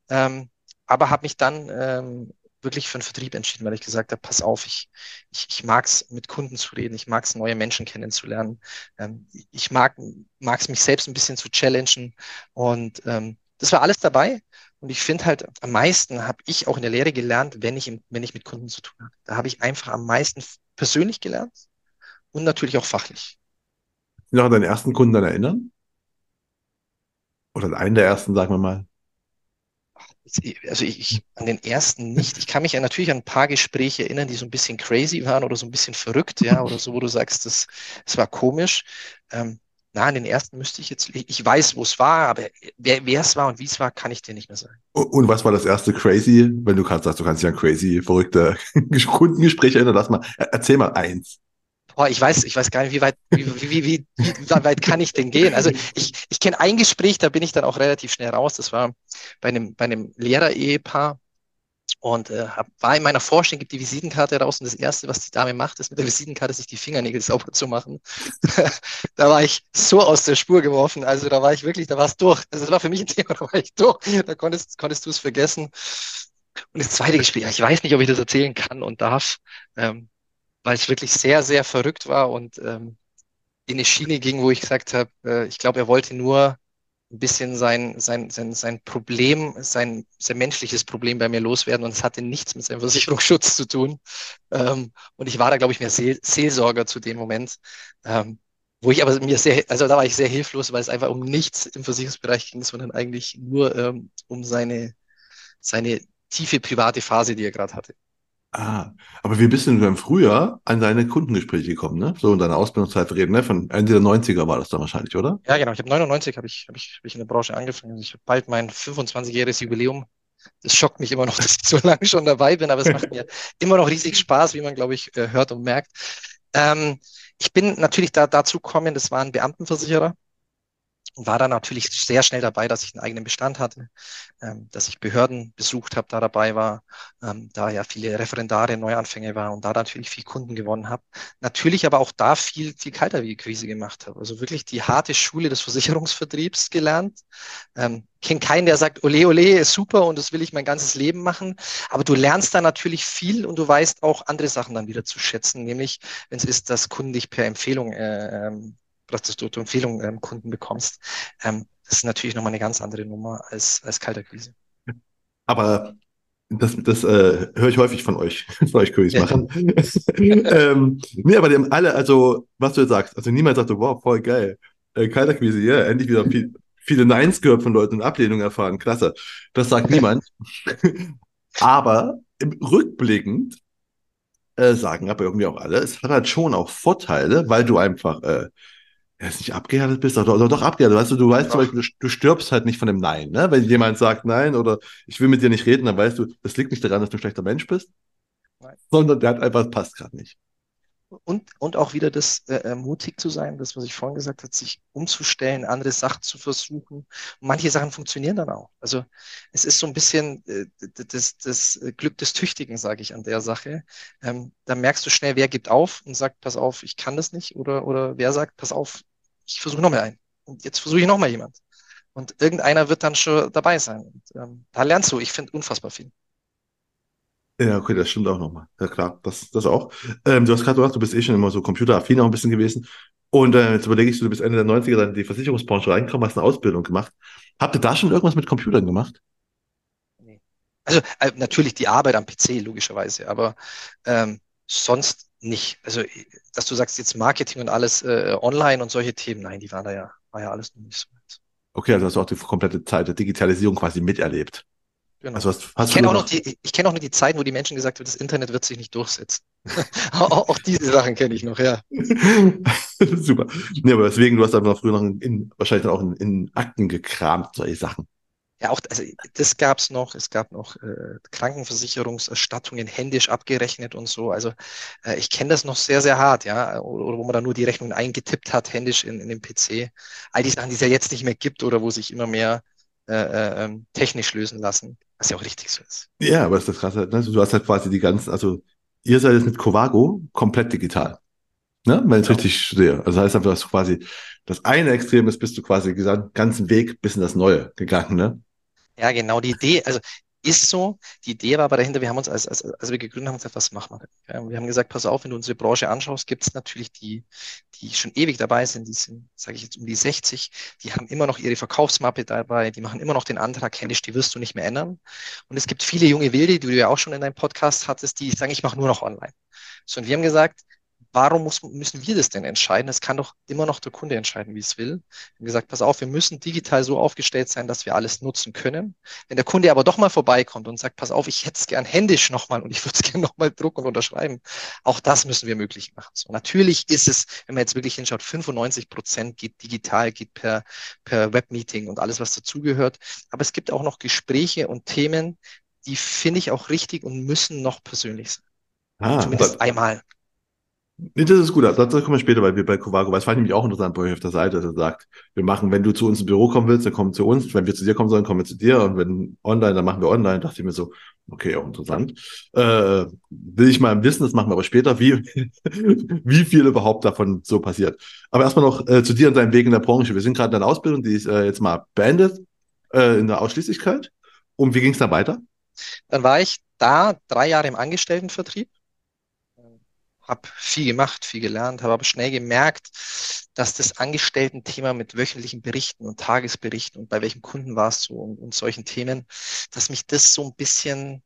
ähm, aber habe mich dann ähm, wirklich für den Vertrieb entschieden, weil ich gesagt habe, pass auf, ich, ich, ich mag es, mit Kunden zu reden, ich mag es, neue Menschen kennenzulernen. Ähm, ich mag es, mich selbst ein bisschen zu challengen. Und ähm, das war alles dabei. Und ich finde halt, am meisten habe ich auch in der Lehre gelernt, wenn ich, im, wenn ich mit Kunden zu tun habe. Da habe ich einfach am meisten persönlich gelernt und natürlich auch fachlich. Noch an deinen ersten Kunden dann erinnern? Oder einen der ersten, sagen wir mal also ich, ich, an den ersten nicht. Ich kann mich ja natürlich an ein paar Gespräche erinnern, die so ein bisschen crazy waren oder so ein bisschen verrückt, ja, oder so, wo du sagst, das, das war komisch. Ähm, na, an den ersten müsste ich jetzt, ich weiß, wo es war, aber wer, wer es war und wie es war, kann ich dir nicht mehr sagen. Und was war das erste crazy, wenn du kannst, sagst, du kannst dich an crazy, verrückte Kundengespräche erinnern, lass mal, erzähl mal eins. Boah, ich weiß, ich weiß gar nicht, wie weit, wie, wie, wie, wie, weit kann ich denn gehen? Also ich, ich kenne ein Gespräch, da bin ich dann auch relativ schnell raus. Das war bei einem, bei einem Lehrer-Ehepaar und äh, war in meiner Vorstellung, gibt die Visitenkarte raus und das Erste, was die Dame macht, ist mit der Visitenkarte sich die Fingernägel sauber zu machen. da war ich so aus der Spur geworfen. Also da war ich wirklich, da war es durch. Also das war für mich ein Thema, da war ich durch. Da konntest, konntest du es vergessen. Und das zweite Gespräch, ich weiß nicht, ob ich das erzählen kann und darf. Ähm, weil es wirklich sehr, sehr verrückt war und ähm, in eine Schiene ging, wo ich gesagt habe, äh, ich glaube, er wollte nur ein bisschen sein, sein, sein, sein Problem, sein, sein menschliches Problem bei mir loswerden und es hatte nichts mit seinem Versicherungsschutz zu tun. Ähm, und ich war da, glaube ich, mehr Seel Seelsorger zu dem Moment, ähm, wo ich aber mir sehr, also da war ich sehr hilflos, weil es einfach um nichts im Versicherungsbereich ging, sondern eigentlich nur ähm, um seine, seine tiefe private Phase, die er gerade hatte. Ah, aber wie bist du denn im Frühjahr an deine Kundengespräche gekommen, ne? So in deiner Ausbildungszeit reden, ne? Von Ende der 90er war das dann wahrscheinlich, oder? Ja, genau. Ich habe 99 habe ich, hab ich, hab ich in der Branche angefangen. Ich habe bald mein 25-jähriges Jubiläum. Das schockt mich immer noch, dass ich so lange schon dabei bin, aber es macht mir immer noch riesig Spaß, wie man, glaube ich, äh, hört und merkt. Ähm, ich bin natürlich da dazu gekommen, das war ein Beamtenversicherer war da natürlich sehr schnell dabei, dass ich einen eigenen Bestand hatte, ähm, dass ich Behörden besucht habe, da dabei war, ähm, da ja viele Referendare, Neuanfänge war und da natürlich viel Kunden gewonnen habe. Natürlich aber auch da viel, viel Kalterquise gemacht habe. Also wirklich die harte Schule des Versicherungsvertriebs gelernt. Ähm, kenne keinen, der sagt, ole, ole, ist super und das will ich mein ganzes Leben machen. Aber du lernst da natürlich viel und du weißt auch andere Sachen dann wieder zu schätzen, nämlich wenn es ist, dass Kunden dich per Empfehlung äh, ähm, dass du Empfehlungen ähm, Kunden bekommst. Ähm, das ist natürlich nochmal eine ganz andere Nummer als, als Kalterquise. Aber das, das äh, höre ich häufig von euch, von euch Königs machen. ähm, nee, aber die haben alle, also, was du jetzt sagst, also niemand sagt, wow, voll geil. Äh, Kalterquise, ja, yeah, endlich wieder viel, viele Neins gehört von Leuten und Ablehnungen erfahren, klasse. Das sagt niemand. aber im rückblickend äh, sagen aber irgendwie auch alle, es hat halt schon auch Vorteile, weil du einfach äh, jetzt nicht abgehärtet bist, oder, oder doch abgehärtet. Weißt du, du weißt zum Beispiel, du, du, stirbst halt nicht von dem Nein. Ne? Wenn jemand sagt Nein oder ich will mit dir nicht reden, dann weißt du, das liegt nicht daran, dass du ein schlechter Mensch bist, Nein. sondern der hat einfach, passt gerade nicht. Und, und auch wieder das äh, äh, mutig zu sein, das, was ich vorhin gesagt habe, sich umzustellen, andere Sachen zu versuchen. Manche Sachen funktionieren dann auch. Also es ist so ein bisschen äh, das, das Glück des Tüchtigen, sage ich an der Sache. Ähm, da merkst du schnell, wer gibt auf und sagt, pass auf, ich kann das nicht. Oder, oder wer sagt, pass auf, ich versuche nochmal einen. Und jetzt versuche ich nochmal jemand. Und irgendeiner wird dann schon dabei sein. Und, ähm, da lernst du, ich finde, unfassbar viel. Ja, okay, das stimmt auch nochmal. Ja, klar, das, das auch. Ähm, du hast gerade gesagt, du bist eh schon immer so computeraffin auch ein bisschen gewesen. Und äh, jetzt überlege ich, du bist Ende der 90er dann in die Versicherungsbranche reingekommen, hast eine Ausbildung gemacht. Habt ihr da schon irgendwas mit Computern gemacht? Nee. Also äh, natürlich die Arbeit am PC, logischerweise, aber ähm, sonst nicht. Also, dass du sagst, jetzt Marketing und alles äh, online und solche Themen, nein, die waren da ja, war ja alles noch nicht so weit. Okay, also hast du auch die komplette Zeit der Digitalisierung quasi miterlebt. Genau. Also hast, hast ich kenne auch, noch die, ich kenn auch noch die Zeiten, wo die Menschen gesagt haben, das Internet wird sich nicht durchsetzen. auch, auch, diese Sachen kenne ich noch, ja. Super. Nee, aber deswegen, du hast einfach früher noch in, wahrscheinlich auch in, in Akten gekramt, solche Sachen. Ja, auch also das gab es noch. Es gab noch äh, Krankenversicherungserstattungen händisch abgerechnet und so. Also äh, ich kenne das noch sehr, sehr hart, ja. Oder, oder, wo man dann nur die Rechnungen eingetippt hat, händisch in, in den PC. All die Sachen, die es ja jetzt nicht mehr gibt oder wo sich immer mehr äh, äh, ähm, technisch lösen lassen, was ja auch richtig so ist. Ja, aber ist das krass. Ne? Du hast halt quasi die ganzen, also ihr seid jetzt mit Covago komplett digital. Ne? Wenn ich genau. richtig sehe. Also das heißt einfach, dass du quasi das eine Extrem ist, bist du quasi den ganzen Weg bis in das Neue gegangen, ne? Ja, genau, die Idee, also Ist so. Die Idee war aber dahinter, wir haben uns, als, als, als wir gegründet haben, gesagt, was machen wir? Wir haben gesagt, pass auf, wenn du unsere Branche anschaust, gibt es natürlich die, die schon ewig dabei sind, die sind, sage ich jetzt, um die 60, die haben immer noch ihre Verkaufsmappe dabei, die machen immer noch den Antrag händisch, die wirst du nicht mehr ändern. Und es gibt viele junge Wilde, die du ja auch schon in deinem Podcast hattest, die sagen, ich mache nur noch online. So, und wir haben gesagt, warum muss, müssen wir das denn entscheiden? Es kann doch immer noch der Kunde entscheiden, wie es will. Wir haben gesagt, pass auf, wir müssen digital so aufgestellt sein, dass wir alles nutzen können. Wenn der Kunde aber doch mal vorbeikommt und sagt, pass auf, ich hätte es gern händisch nochmal und ich würde es gern nochmal drucken und unterschreiben, auch das müssen wir möglich machen. So, natürlich ist es, wenn man jetzt wirklich hinschaut, 95 Prozent geht digital, geht per, per Webmeeting und alles, was dazugehört. Aber es gibt auch noch Gespräche und Themen, die finde ich auch richtig und müssen noch persönlich sein. Ah, Zumindest einmal. Nee, das ist gut. Dazu kommen wir später, weil wir bei Covago, weil es war nämlich auch interessant bei euch auf der Seite, dass er sagt, wir machen, wenn du zu uns im Büro kommen willst, dann komm zu uns. Wenn wir zu dir kommen sollen, kommen wir zu dir. Und wenn online, dann machen wir online. Da dachte ich mir so, okay, auch interessant. Äh, will ich mal wissen, das machen wir aber später, wie, wie viel überhaupt davon so passiert. Aber erstmal noch äh, zu dir und deinem Weg in der Branche. Wir sind gerade in der Ausbildung, die ist äh, jetzt mal beendet, äh, in der Ausschließlichkeit. Und wie ging es da weiter? Dann war ich da drei Jahre im Angestelltenvertrieb habe viel gemacht, viel gelernt, habe aber schnell gemerkt, dass das Angestellten-Thema mit wöchentlichen Berichten und Tagesberichten und bei welchem Kunden warst du und, und solchen Themen, dass mich das so ein bisschen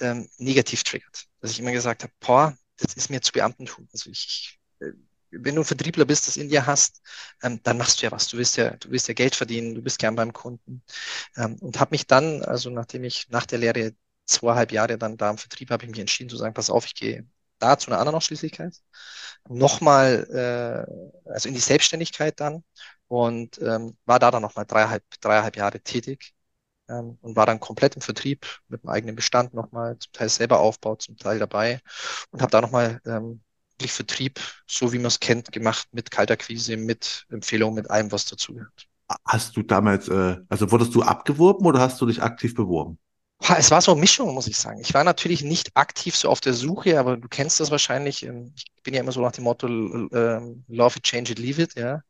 ähm, negativ triggert. Dass ich immer gesagt habe, boah, das ist mir zu Beamtentum. Also ich, äh, wenn du ein Vertriebler bist, das in dir hast, ähm, dann machst du ja was. Du willst ja, du willst ja Geld verdienen, du bist gern beim Kunden. Ähm, und habe mich dann, also nachdem ich nach der Lehre zweieinhalb Jahre dann da im Vertrieb, habe ich mich entschieden zu sagen, pass auf, ich gehe da zu einer anderen Ausschließlichkeit, nochmal, äh, also in die Selbstständigkeit dann und ähm, war da dann nochmal dreieinhalb, dreieinhalb Jahre tätig ähm, und war dann komplett im Vertrieb mit dem eigenen Bestand nochmal, zum Teil selber aufbaut, zum Teil dabei und habe da nochmal ähm, wirklich Vertrieb, so wie man es kennt, gemacht mit Kaltakquise, mit Empfehlungen, mit allem, was dazugehört. Hast du damals, äh, also wurdest du abgeworben oder hast du dich aktiv beworben? Es war so eine Mischung, muss ich sagen. Ich war natürlich nicht aktiv so auf der Suche, aber du kennst das wahrscheinlich. Ähm, ich bin ja immer so nach dem Motto, ähm, love it, change it, leave it, ja.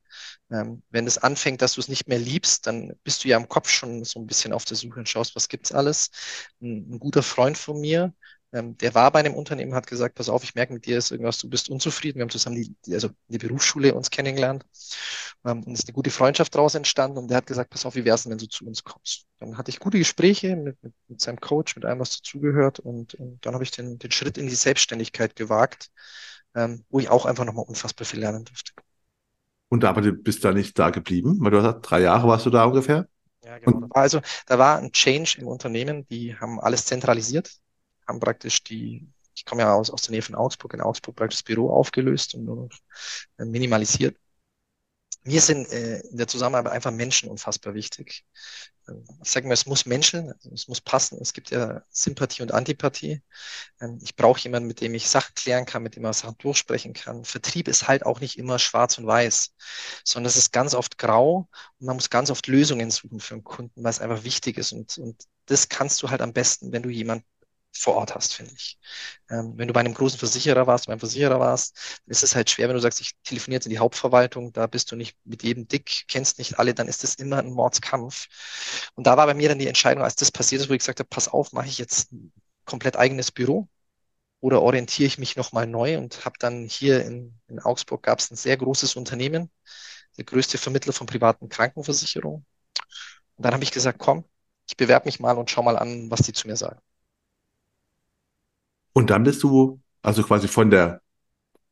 Ähm, wenn es anfängt, dass du es nicht mehr liebst, dann bist du ja im Kopf schon so ein bisschen auf der Suche und schaust, was gibt's alles. Ein, ein guter Freund von mir, ähm, der war bei einem Unternehmen, hat gesagt, pass auf, ich merke mit dir ist irgendwas, du bist unzufrieden. Wir haben zusammen die, die also in der Berufsschule uns kennengelernt. Ähm, und es ist eine gute Freundschaft daraus entstanden. Und der hat gesagt, pass auf, wie wär's denn, wenn du zu uns kommst? Dann hatte ich gute Gespräche mit, mit, mit seinem Coach, mit allem, was dazugehört. Und, und dann habe ich den, den Schritt in die Selbstständigkeit gewagt, ähm, wo ich auch einfach nochmal unfassbar viel lernen durfte. Und aber du bist da nicht da geblieben, weil du hast drei Jahre warst du da ungefähr? Ja, genau. Also da war ein Change im Unternehmen, die haben alles zentralisiert haben praktisch die, ich komme ja aus, aus der Nähe von Augsburg, in Augsburg praktisch das Büro aufgelöst und nur noch äh, minimalisiert. Mir sind äh, in der Zusammenarbeit einfach Menschen unfassbar wichtig. Ähm, ich sage mal, es muss Menschen, es muss passen. Es gibt ja Sympathie und Antipathie. Ähm, ich brauche jemanden, mit dem ich Sachen klären kann, mit dem man Sachen durchsprechen kann. Vertrieb ist halt auch nicht immer schwarz und weiß, sondern es ist ganz oft grau und man muss ganz oft Lösungen suchen für einen Kunden, weil es einfach wichtig ist. Und, und das kannst du halt am besten, wenn du jemanden vor Ort hast, finde ich. Ähm, wenn du bei einem großen Versicherer warst, beim Versicherer warst, ist es halt schwer, wenn du sagst, ich telefoniere jetzt in die Hauptverwaltung, da bist du nicht mit jedem dick, kennst nicht alle, dann ist das immer ein Mordskampf. Und da war bei mir dann die Entscheidung, als das passiert ist, wo ich gesagt habe, pass auf, mache ich jetzt ein komplett eigenes Büro oder orientiere ich mich nochmal neu und habe dann hier in, in Augsburg gab es ein sehr großes Unternehmen, der größte Vermittler von privaten Krankenversicherungen. Und dann habe ich gesagt, komm, ich bewerbe mich mal und schau mal an, was die zu mir sagen. Und dann bist du also quasi von der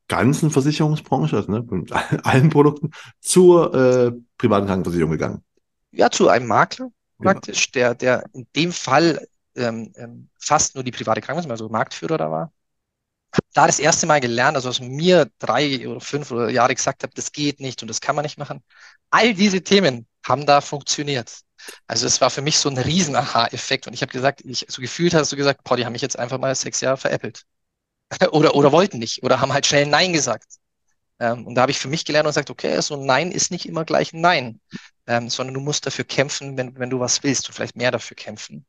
ganzen Versicherungsbranche, also ne, von allen Produkten, zur äh, privaten Krankenversicherung gegangen. Ja, zu einem Makler praktisch, ja. der, der in dem Fall ähm, ähm, fast nur die private Krankenversicherung, also Marktführer da war. Da das erste Mal gelernt, also was mir drei oder fünf oder Jahre gesagt habe, das geht nicht und das kann man nicht machen. All diese Themen haben da funktioniert. Also es war für mich so ein riesen Aha-Effekt und ich habe gesagt, ich so gefühlt hast du gesagt, boah, die haben mich jetzt einfach mal sechs Jahre veräppelt. oder, oder wollten nicht oder haben halt schnell Nein gesagt. Ähm, und da habe ich für mich gelernt und gesagt, okay, so ein Nein ist nicht immer gleich ein Nein, ähm, sondern du musst dafür kämpfen, wenn, wenn du was willst, du vielleicht mehr dafür kämpfen.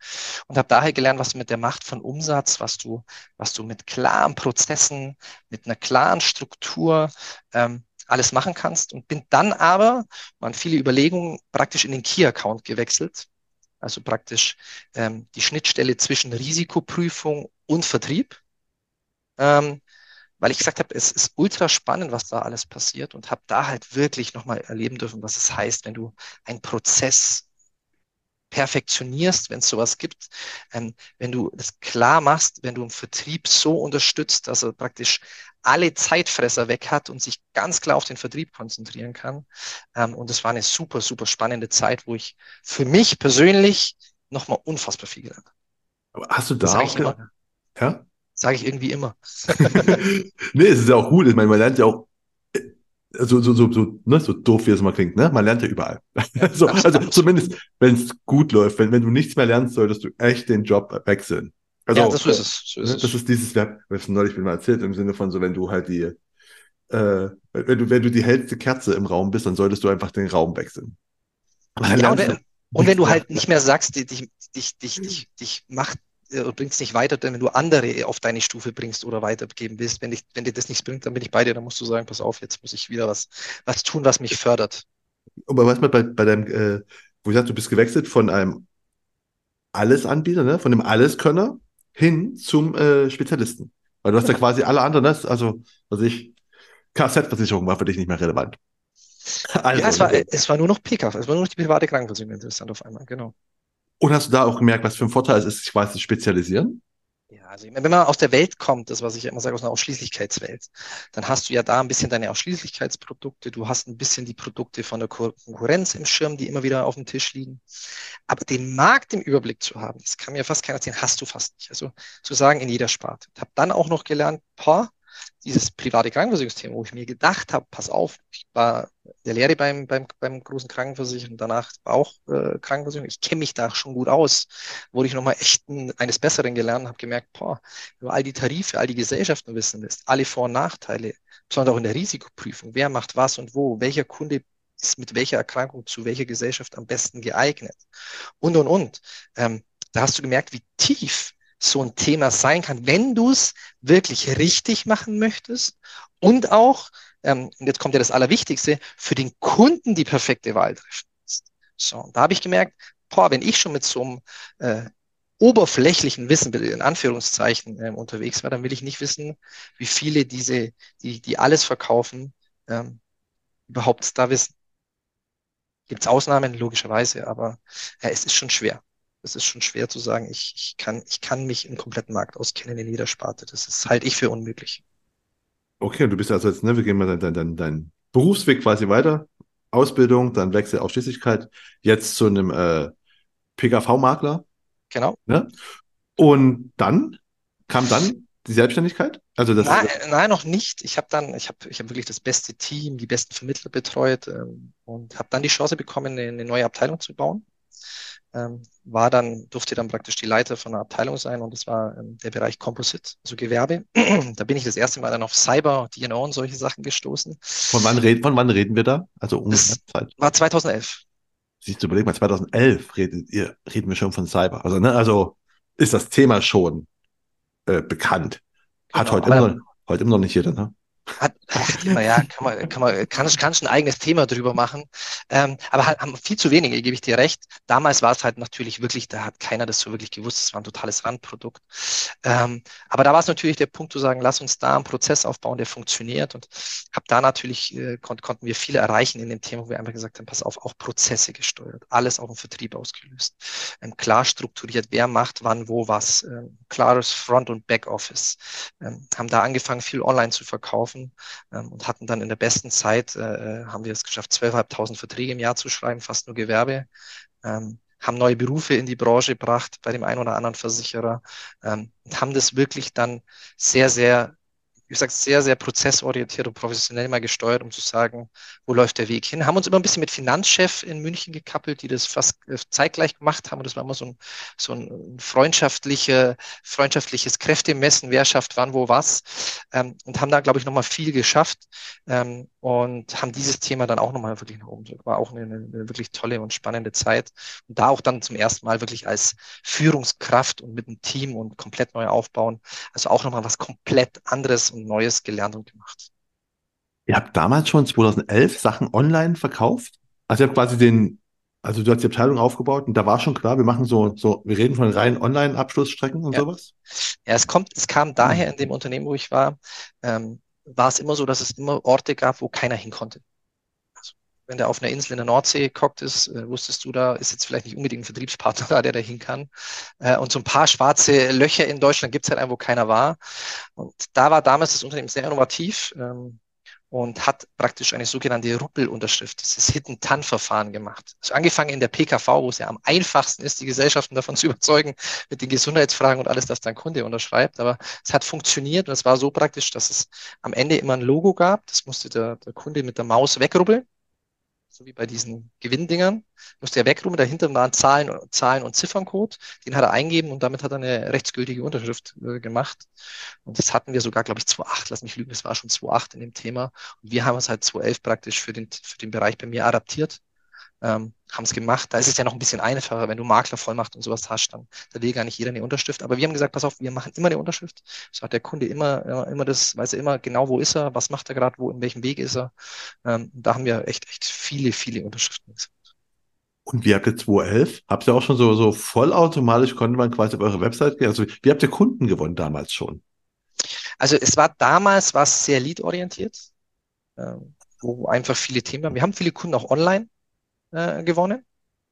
Und habe daher gelernt, was du mit der Macht von Umsatz, was du, was du mit klaren Prozessen, mit einer klaren Struktur ähm, alles machen kannst und bin dann aber, waren viele Überlegungen, praktisch in den Key-Account gewechselt also praktisch ähm, die Schnittstelle zwischen Risikoprüfung und Vertrieb. Ähm, weil ich gesagt habe, es ist ultra spannend, was da alles passiert und habe da halt wirklich nochmal erleben dürfen, was es heißt, wenn du einen Prozess perfektionierst, wenn es sowas gibt, ähm, wenn du es klar machst, wenn du im Vertrieb so unterstützt, dass er praktisch alle Zeitfresser weg hat und sich ganz klar auf den Vertrieb konzentrieren kann. Ähm, und es war eine super, super spannende Zeit, wo ich für mich persönlich nochmal unfassbar viel gelernt habe. Hast du da auch, immer, ja? Sage ich irgendwie immer. nee, es ist ja auch gut. Ich meine, man lernt ja auch so, so, so, so, ne, so doof wie es mal klingt, ne? Man lernt ja überall. So, also zumindest, wenn es gut läuft, wenn, wenn du nichts mehr lernst, solltest du echt den Job wechseln. Also, ja, das ist es. So ist ne, das ist dieses, wir haben neulich mal erzählt, im Sinne von so, wenn du halt die, äh, wenn du, wenn du die hellste Kerze im Raum bist, dann solltest du einfach den Raum wechseln. Ja, und, wenn, und wenn du halt nicht mehr sagst, dich, dich, dich, dich, dich macht äh, bringst nicht weiter, denn wenn du andere auf deine Stufe bringst oder weitergeben willst. Wenn, ich, wenn dir das nichts bringt, dann bin ich bei dir, dann musst du sagen, pass auf, jetzt muss ich wieder was, was tun, was mich fördert. Aber was mal bei, bei deinem, äh, wo du sagst, du bist gewechselt von einem Allesanbieter, ne, von einem Alleskönner hin zum äh, Spezialisten. Weil du hast ja, ja quasi alle anderen, ne? also, also ich, Kfz-Versicherung war für dich nicht mehr relevant. Also, ja, es war, es war nur noch PK, es war nur noch die private Krankenversicherung interessant auf einmal, genau. Und hast du da auch gemerkt, was für ein Vorteil es ist, sich quasi zu spezialisieren? Ja, also wenn man aus der Welt kommt, das was ich immer sage, aus einer Ausschließlichkeitswelt, dann hast du ja da ein bisschen deine Ausschließlichkeitsprodukte, du hast ein bisschen die Produkte von der Konkurrenz im Schirm, die immer wieder auf dem Tisch liegen. Aber den Markt im Überblick zu haben, das kann mir fast keiner erzählen, hast du fast nicht. Also zu sagen, in jeder Sparte. Ich habe dann auch noch gelernt, boah, dieses private Krankenversicherungsthema, wo ich mir gedacht habe, pass auf, ich war der Lehre beim, beim, beim großen Krankenversicherung, danach auch äh, Krankenversicherung, ich kenne mich da schon gut aus, wurde ich nochmal echt ein, eines Besseren gelernt, habe gemerkt, boah, du all die Tarife, all die Gesellschaften wissen willst, alle Vor- und Nachteile, besonders auch in der Risikoprüfung, wer macht was und wo, welcher Kunde ist mit welcher Erkrankung zu welcher Gesellschaft am besten geeignet und, und, und. Ähm, da hast du gemerkt, wie tief so ein Thema sein kann, wenn du es wirklich richtig machen möchtest und auch, ähm, und jetzt kommt ja das Allerwichtigste, für den Kunden die perfekte Wahl treffen. So, und da habe ich gemerkt, boah, wenn ich schon mit so einem äh, oberflächlichen Wissen, in Anführungszeichen, ähm, unterwegs war, dann will ich nicht wissen, wie viele diese, die, die alles verkaufen, ähm, überhaupt da wissen. Gibt es Ausnahmen, logischerweise, aber äh, es ist schon schwer es ist schon schwer zu sagen, ich, ich, kann, ich kann mich im kompletten Markt auskennen in jeder Sparte. Das ist halt ich für unmöglich. Okay, du bist also jetzt, ne, wir gehen mal dein, dein, dein, dein Berufsweg quasi weiter. Ausbildung, dann Wechsel auf Schließlichkeit, jetzt zu einem äh, PKV-Makler. Genau. Ne? Und dann kam dann die Selbstständigkeit? Also das nein, nein, noch nicht. Ich habe dann, ich habe, ich habe wirklich das beste Team, die besten Vermittler betreut ähm, und habe dann die Chance bekommen, eine, eine neue Abteilung zu bauen ähm, war dann, durfte dann praktisch die Leiter von einer Abteilung sein und das war ähm, der Bereich Composite, also Gewerbe. da bin ich das erste Mal dann auf Cyber, DNO und solche Sachen gestoßen. Von wann reden, von wann reden wir da? Also ungefähr Zeit? War 2011. Siehst du, überleg mal, 2011 redet ihr, reden wir schon von Cyber. Also, ne, also ist das Thema schon äh, bekannt. Hat genau, heute, immer noch, heute immer noch nicht jeder, ne? Hat, ja, kann man, kann man, kann, kann schon ein eigenes Thema drüber machen. Ähm, aber haben viel zu wenige, gebe ich dir recht. Damals war es halt natürlich wirklich, da hat keiner das so wirklich gewusst. Es war ein totales Randprodukt. Ähm, aber da war es natürlich der Punkt zu sagen, lass uns da einen Prozess aufbauen, der funktioniert. Und habe da natürlich, äh, kon konnten wir viele erreichen in dem Thema, wo wir einfach gesagt haben, pass auf, auch Prozesse gesteuert, alles auf den Vertrieb ausgelöst. Ähm, klar strukturiert, wer macht wann, wo, was. Ähm, klares Front- und Backoffice. Ähm, haben da angefangen, viel online zu verkaufen laufen ähm, und hatten dann in der besten Zeit, äh, haben wir es geschafft, 12.500 Verträge im Jahr zu schreiben, fast nur Gewerbe. Ähm, haben neue Berufe in die Branche gebracht bei dem einen oder anderen Versicherer ähm, und haben das wirklich dann sehr, sehr wie gesagt, sehr, sehr prozessorientiert und professionell mal gesteuert, um zu sagen, wo läuft der Weg hin. Haben uns immer ein bisschen mit Finanzchef in München gekappelt, die das fast äh, zeitgleich gemacht haben. Und das war immer so ein, so ein freundschaftliche, freundschaftliches Kräftemessen, wer schafft wann, wo, was. Ähm, und haben da, glaube ich, nochmal viel geschafft ähm, und haben dieses Thema dann auch nochmal wirklich nach oben. War auch eine, eine wirklich tolle und spannende Zeit. Und da auch dann zum ersten Mal wirklich als Führungskraft und mit einem Team und komplett neu aufbauen. Also auch nochmal was komplett anderes und Neues gelernt und gemacht. Ihr habt damals schon 2011 Sachen online verkauft? Also ihr habt quasi den Also du hast die Abteilung aufgebaut und da war schon klar, wir machen so, so, wir reden von reinen Online-Abschlussstrecken und ja. sowas? Ja, es kommt, es kam daher in dem Unternehmen, wo ich war, ähm, war es immer so, dass es immer Orte gab, wo keiner hin konnte. Wenn der auf einer Insel in der Nordsee gekocht ist, äh, wusstest du, da ist jetzt vielleicht nicht unbedingt ein Vertriebspartner da, der da hin kann. Äh, und so ein paar schwarze Löcher in Deutschland gibt es halt einfach, wo keiner war. Und da war damals das Unternehmen sehr innovativ. Ähm, und hat praktisch eine sogenannte Ruppelunterschrift, dieses Hidden-Tan-Verfahren gemacht. Also angefangen in der PKV, wo es ja am einfachsten ist, die Gesellschaften davon zu überzeugen, mit den Gesundheitsfragen und alles, dass dein Kunde unterschreibt. Aber es hat funktioniert und es war so praktisch, dass es am Ende immer ein Logo gab. Das musste der, der Kunde mit der Maus wegrubbeln so wie bei diesen Gewinndingern, musste er wegrufen. Dahinter waren Zahlen, Zahlen und Zifferncode. Den hat er eingeben und damit hat er eine rechtsgültige Unterschrift äh, gemacht. Und das hatten wir sogar, glaube ich, 2.8, lass mich lügen, das war schon 2.8 in dem Thema. Und wir haben es halt 2.11 praktisch für den, für den Bereich bei mir adaptiert ähm, haben es gemacht. Da ist es ja noch ein bisschen einfacher, wenn du Maklervollmacht und sowas hast, dann da will gar nicht jeder eine Unterschrift. Aber wir haben gesagt, pass auf, wir machen immer eine Unterschrift. So hat der Kunde immer, ja, immer das, weiß er immer genau, wo ist er, was macht er gerade, wo, in welchem Weg ist er. Ähm, da haben wir echt, echt viele, viele Unterschriften gesagt. Und wie habt ihr 2011? Habt ihr auch schon so, so vollautomatisch, konnte man quasi auf eure Website gehen? Also wie habt ihr Kunden gewonnen damals schon? Also es war damals was sehr lead-orientiert, ähm, wo einfach viele Themen waren. Wir haben viele Kunden auch online, äh, gewonnen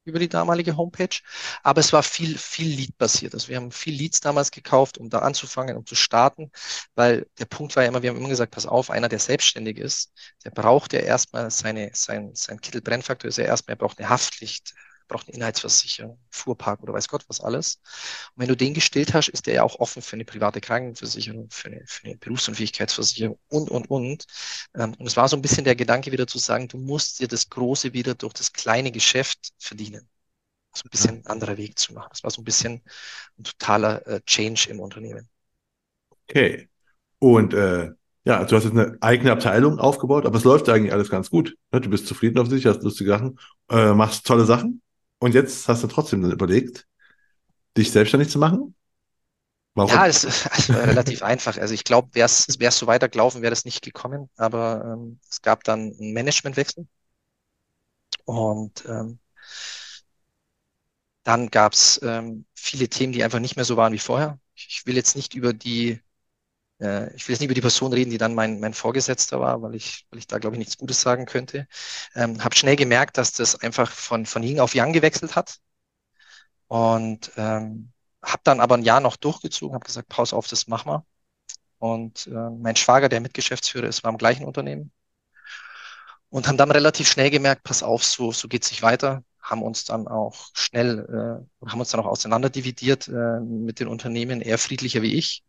über die damalige Homepage. Aber es war viel, viel Lead-basiert. Also wir haben viel Leads damals gekauft, um da anzufangen, um zu starten, weil der Punkt war ja immer, wir haben immer gesagt, pass auf, einer, der selbstständig ist, der braucht ja erstmal seine, sein, sein Kittelbrennfaktor ist ja erstmal, er braucht eine Haftpflicht, braucht eine Inhaltsversicherung, Fuhrpark oder weiß Gott was alles. Und wenn du den gestillt hast, ist der ja auch offen für eine private Krankenversicherung, für eine, für eine Berufsunfähigkeitsversicherung und, und, und. Ähm, und es war so ein bisschen der Gedanke wieder zu sagen, du musst dir das Große wieder durch das kleine Geschäft verdienen. So ein bisschen ein anderer Weg zu machen. Das war so ein bisschen ein totaler äh, Change im Unternehmen. Okay. Und äh, ja, du hast jetzt eine eigene Abteilung aufgebaut, aber es läuft eigentlich alles ganz gut. Ne? Du bist zufrieden auf sich, hast lustige Sachen, äh, machst tolle Sachen. Und jetzt hast du trotzdem dann überlegt, dich selbstständig zu machen? Warum? Ja, es ist relativ einfach. Also ich glaube, wäre es so weitergelaufen, wäre das nicht gekommen. Aber ähm, es gab dann einen Managementwechsel. Und ähm, dann gab es ähm, viele Themen, die einfach nicht mehr so waren wie vorher. Ich will jetzt nicht über die äh, ich will jetzt nicht über die Person reden, die dann mein, mein Vorgesetzter war, weil ich, weil ich da, glaube ich, nichts Gutes sagen könnte. Ähm, habe schnell gemerkt, dass das einfach von, von Ying auf Yang gewechselt hat. Und ähm, habe dann aber ein Jahr noch durchgezogen, habe gesagt, Pause auf, das machen wir. Und äh, mein Schwager, der Mitgeschäftsführer ist, war im gleichen Unternehmen. Und haben dann relativ schnell gemerkt, pass auf, so, so geht's nicht weiter. Haben uns dann auch schnell, äh, haben uns dann auch auseinanderdividiert äh, mit den Unternehmen, eher friedlicher wie ich.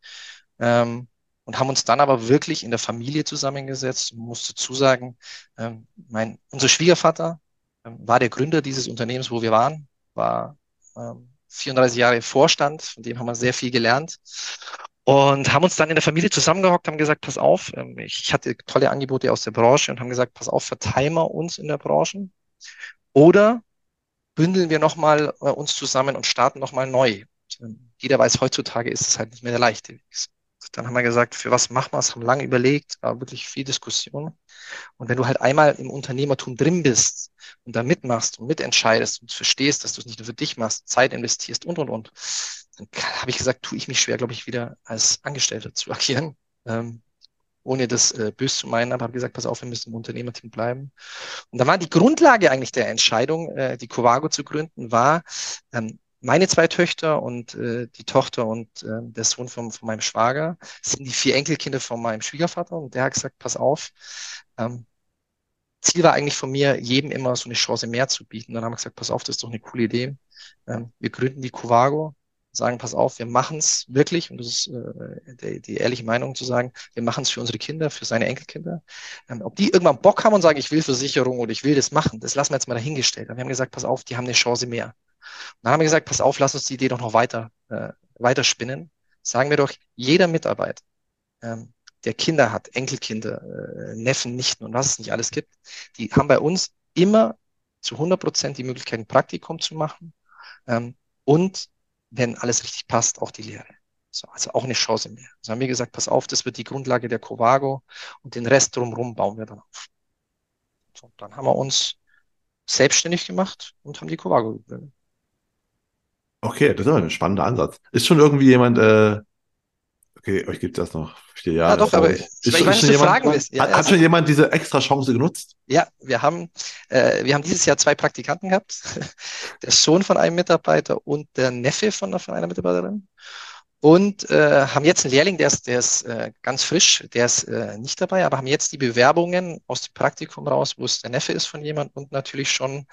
Ähm, und haben uns dann aber wirklich in der Familie zusammengesetzt. Ich muss dazu sagen, ähm, mein, unser Schwiegervater ähm, war der Gründer dieses Unternehmens, wo wir waren, war ähm, 34 Jahre Vorstand, von dem haben wir sehr viel gelernt. Und haben uns dann in der Familie zusammengehockt, haben gesagt, pass auf, ähm, ich hatte tolle Angebote aus der Branche und haben gesagt, pass auf, verteilen wir uns in der Branche oder bündeln wir nochmal äh, uns zusammen und starten nochmal neu. Und, jeder weiß, heutzutage ist es halt nicht mehr der leichte Weg. Dann haben wir gesagt, für was machen wir es, haben lange überlegt, war wirklich viel Diskussion. Und wenn du halt einmal im Unternehmertum drin bist und da mitmachst und mitentscheidest und verstehst, dass du es nicht nur für dich machst, Zeit investierst und, und, und, dann habe ich gesagt, tue ich mich schwer, glaube ich, wieder als Angestellter zu agieren. Ähm, ohne das äh, böse zu meinen, aber habe gesagt, pass auf, wir müssen im Unternehmerteam bleiben. Und da war die Grundlage eigentlich der Entscheidung, äh, die Covago zu gründen, war, ähm, meine zwei Töchter und äh, die Tochter und äh, der Sohn von, von meinem Schwager sind die vier Enkelkinder von meinem Schwiegervater und der hat gesagt, pass auf, ähm, Ziel war eigentlich von mir, jedem immer so eine Chance mehr zu bieten. Dann haben wir gesagt, pass auf, das ist doch eine coole Idee. Ähm, wir gründen die Covago, sagen, pass auf, wir machen es wirklich, und das ist äh, die, die ehrliche Meinung zu sagen, wir machen es für unsere Kinder, für seine Enkelkinder. Ähm, ob die irgendwann Bock haben und sagen, ich will Versicherung oder ich will das machen, das lassen wir jetzt mal dahingestellt. Und wir haben gesagt, pass auf, die haben eine Chance mehr. Dann haben wir gesagt, pass auf, lass uns die Idee doch noch weiter, äh, weiter spinnen. Sagen wir doch, jeder Mitarbeiter, ähm, der Kinder hat, Enkelkinder, äh, Neffen, Nichten und was es nicht alles gibt, die haben bei uns immer zu 100 Prozent die Möglichkeit, ein Praktikum zu machen ähm, und, wenn alles richtig passt, auch die Lehre. So, also auch eine Chance mehr. Also haben wir gesagt, pass auf, das wird die Grundlage der Covago und den Rest drumherum bauen wir dann auf. So, dann haben wir uns selbstständig gemacht und haben die Covago gegründet. Okay, das ist ein spannender Ansatz. Ist schon irgendwie jemand, äh, okay, euch gibt es das noch. Verstehe, ja, ja doch, aber ist, ich, ich weiß, schon jemand, fragen willst. Ja, hat, hat schon jemand diese extra Chance genutzt? Ja, wir haben, äh, wir haben dieses Jahr zwei Praktikanten gehabt. der Sohn von einem Mitarbeiter und der Neffe von, von einer Mitarbeiterin und äh, haben jetzt einen Lehrling, der ist, der ist äh, ganz frisch, der ist äh, nicht dabei, aber haben jetzt die Bewerbungen aus dem Praktikum raus, wo es der Neffe ist von jemand und natürlich schon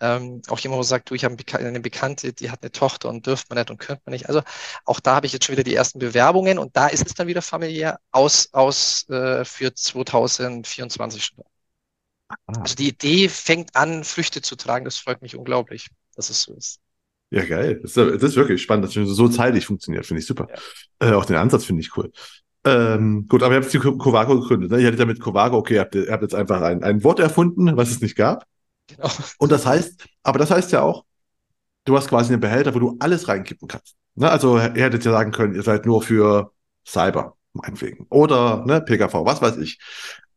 ähm, auch jemand, wo sagt, du, ich habe eine Bekannte, die hat eine Tochter und dürft man nicht und könnte man nicht. Also auch da habe ich jetzt schon wieder die ersten Bewerbungen und da ist es dann wieder familiär aus, aus äh, für 2024 schon. Ah. Also die Idee fängt an, Früchte zu tragen. Das freut mich unglaublich, dass es so ist. Ja, geil. Das ist, das ist wirklich spannend, dass es so zeitlich funktioniert. Finde ich super. Ja. Äh, auch den Ansatz finde ich cool. Ähm, gut, aber ihr habt die Covago gegründet. Ne? Ihr hattet damit Covago, okay, ihr habt, ihr habt jetzt einfach ein, ein Wort erfunden, was es nicht gab. Genau. Und das heißt, aber das heißt ja auch, du hast quasi einen Behälter, wo du alles reinkippen kannst. Ne? Also ihr hättet ja sagen können, ihr seid nur für Cyber, meinetwegen. Oder ne, PKV, was weiß ich.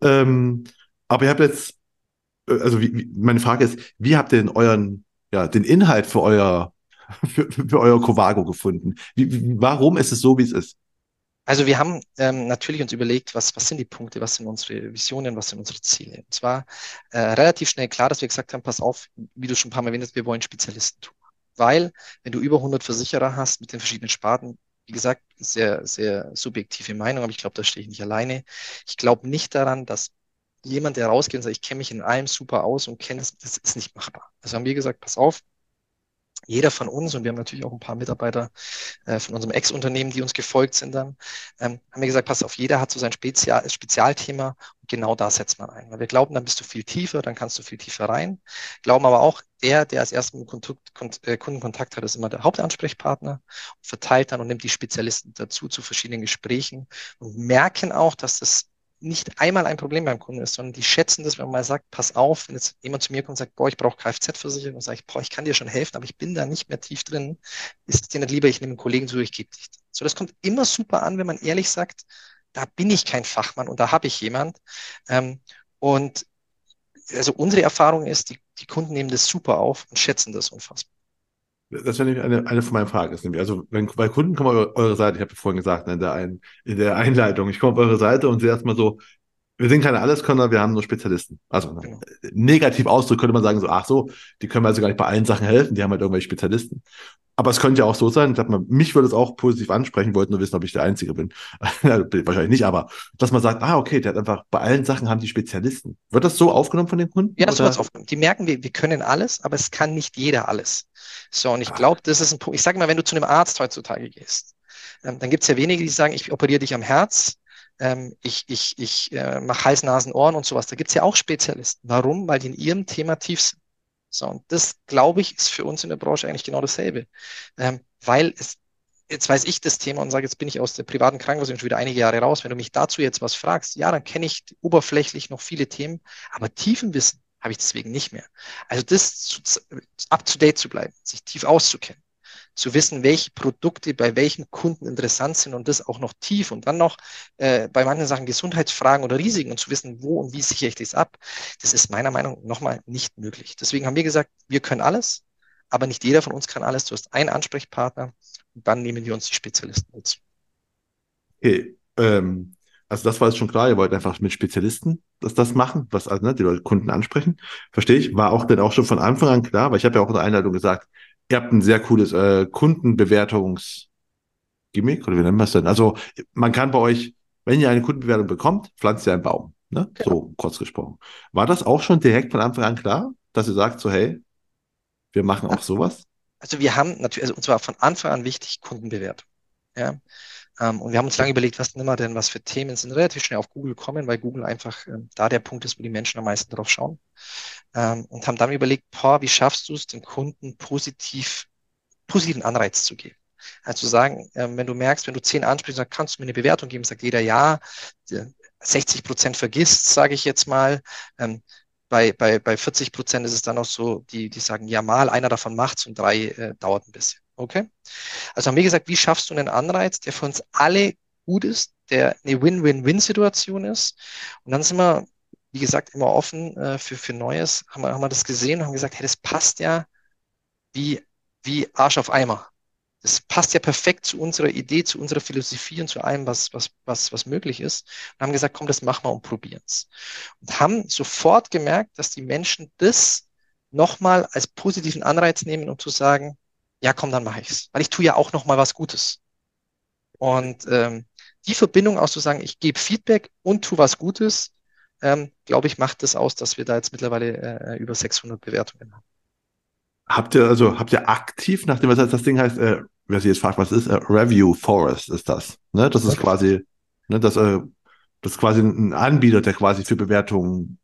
Ähm, aber ihr habt jetzt, äh, also wie, wie, meine Frage ist, wie habt ihr denn euren, ja, den Inhalt für euer für, für euer Covago gefunden? Wie, warum ist es so, wie es ist? Also wir haben ähm, natürlich uns überlegt, was, was sind die Punkte, was sind unsere Visionen, was sind unsere Ziele. Und zwar äh, relativ schnell klar, dass wir gesagt haben, pass auf, wie du schon ein paar Mal erwähnt hast, wir wollen Spezialisten tun. Weil, wenn du über 100 Versicherer hast mit den verschiedenen Sparten, wie gesagt, sehr, sehr subjektive Meinung, aber ich glaube, da stehe ich nicht alleine. Ich glaube nicht daran, dass jemand, der rausgeht und sagt, ich kenne mich in allem super aus und kenne das, das ist nicht machbar. Also haben wir gesagt, pass auf, jeder von uns, und wir haben natürlich auch ein paar Mitarbeiter äh, von unserem Ex-Unternehmen, die uns gefolgt sind dann, ähm, haben wir gesagt, pass auf, jeder hat so sein Spezial Spezialthema und genau da setzt man ein. Weil wir glauben, dann bist du viel tiefer, dann kannst du viel tiefer rein. Glauben aber auch, der, der als ersten äh, Kundenkontakt hat, ist immer der Hauptansprechpartner, verteilt dann und nimmt die Spezialisten dazu zu verschiedenen Gesprächen und merken auch, dass das nicht einmal ein Problem beim Kunden ist, sondern die schätzen das, wenn man mal sagt, pass auf, wenn jetzt jemand zu mir kommt und sagt, boah, ich brauche Kfz-Versicherung, sage ich, boah, ich kann dir schon helfen, aber ich bin da nicht mehr tief drin, ist es dir nicht lieber, ich nehme einen Kollegen zu, ich gebe dich. So, das kommt immer super an, wenn man ehrlich sagt, da bin ich kein Fachmann und da habe ich jemand. Ähm, und also unsere Erfahrung ist, die, die Kunden nehmen das super auf und schätzen das unfassbar. Das wäre nämlich eine, eine von meinen Fragen. Ist nämlich, also wenn bei Kunden kommen auf eure Seite, ich habe ja vorhin gesagt in der, ein, in der Einleitung, ich komme auf eure Seite und sehe erstmal so, wir sind keine Alleskönner, wir haben nur Spezialisten. Also genau. negativ ausdrücken könnte man sagen, so, ach so, die können also gar nicht bei allen Sachen helfen, die haben halt irgendwelche Spezialisten. Aber es könnte ja auch so sein, ich sag mal, mich würde es auch positiv ansprechen, wollte nur wissen, ob ich der Einzige bin. Wahrscheinlich nicht, aber dass man sagt, ah, okay, der hat einfach, bei allen Sachen haben die Spezialisten. Wird das so aufgenommen von den Kunden? Ja, das wird aufgenommen. Die merken, wir, wir können alles, aber es kann nicht jeder alles. So, und ich ah. glaube, das ist ein Punkt. Ich sage mal, wenn du zu einem Arzt heutzutage gehst, ähm, dann gibt es ja wenige, die sagen, ich operiere dich am Herz, ähm, ich, ich, ich äh, mache Hals, Nasen, Ohren und sowas. Da gibt es ja auch Spezialisten. Warum? Weil die in ihrem Thema tief sind. So, und das, glaube ich, ist für uns in der Branche eigentlich genau dasselbe. Ähm, weil es, jetzt weiß ich das Thema und sage, jetzt bin ich aus der privaten Krankenversicherung schon wieder einige Jahre raus. Wenn du mich dazu jetzt was fragst, ja, dann kenne ich oberflächlich noch viele Themen, aber tiefen Wissen habe ich deswegen nicht mehr. Also das up to date zu bleiben, sich tief auszukennen, zu wissen, welche Produkte bei welchen Kunden interessant sind und das auch noch tief und dann noch äh, bei manchen Sachen Gesundheitsfragen oder Risiken und zu wissen, wo und wie sichere ich das ab, das ist meiner Meinung nach nochmal nicht möglich. Deswegen haben wir gesagt, wir können alles, aber nicht jeder von uns kann alles. Du hast einen Ansprechpartner und dann nehmen wir uns die Spezialisten mit. Okay, ähm, also das war jetzt schon klar, ihr wollt einfach mit Spezialisten das, das machen, was also, ne, die Leute Kunden ansprechen. Verstehe ich. War auch denn auch schon von Anfang an klar, weil ich habe ja auch in der Einleitung gesagt, Ihr habt ein sehr cooles äh, Kundenbewertungs- Gimmick oder wie nennt man es denn? Also man kann bei euch, wenn ihr eine Kundenbewertung bekommt, pflanzt ihr einen Baum. Ne? Ja. So kurz gesprochen. War das auch schon direkt von Anfang an klar, dass ihr sagt so, hey, wir machen auch sowas? Also wir haben natürlich, also uns war von Anfang an wichtig Kundenbewertung. Ja. Ähm, und wir haben uns lange überlegt, was wir denn, was für Themen sind relativ schnell auf Google kommen, weil Google einfach ähm, da der Punkt ist, wo die Menschen am meisten drauf schauen. Ähm, und haben dann überlegt, boah, wie schaffst du es, den Kunden positiv, positiven Anreiz zu geben? Also sagen, ähm, wenn du merkst, wenn du zehn ansprichst, dann kannst du mir eine Bewertung geben, sagt jeder ja, 60 Prozent vergisst, sage ich jetzt mal. Ähm, bei, bei, bei 40 Prozent ist es dann auch so, die, die sagen, ja mal, einer davon macht's und drei äh, dauert ein bisschen. Okay? Also haben wir gesagt, wie schaffst du einen Anreiz, der für uns alle gut ist, der eine Win-Win-Win-Situation ist? Und dann sind wir wie gesagt, immer offen äh, für, für Neues, haben wir, haben wir das gesehen und haben gesagt, hey, das passt ja wie, wie Arsch auf Eimer. Das passt ja perfekt zu unserer Idee, zu unserer Philosophie und zu allem, was, was, was, was möglich ist. Und haben gesagt, komm, das machen wir und probieren es. Und haben sofort gemerkt, dass die Menschen das nochmal als positiven Anreiz nehmen, um zu sagen, ja, komm, dann mache ich's. Weil ich tue ja auch nochmal was Gutes. Und ähm, die Verbindung aus zu sagen, ich gebe Feedback und tue was Gutes, ähm, glaube ich, macht das aus, dass wir da jetzt mittlerweile äh, über 600 Bewertungen haben. Habt ihr also habt ihr aktiv, nachdem was das Ding heißt, äh, wer sich jetzt fragt, was ist, äh, Review Forest ist das. Ne? Das ist quasi, ne, das, äh, das ist quasi ein Anbieter, der quasi für Bewertungen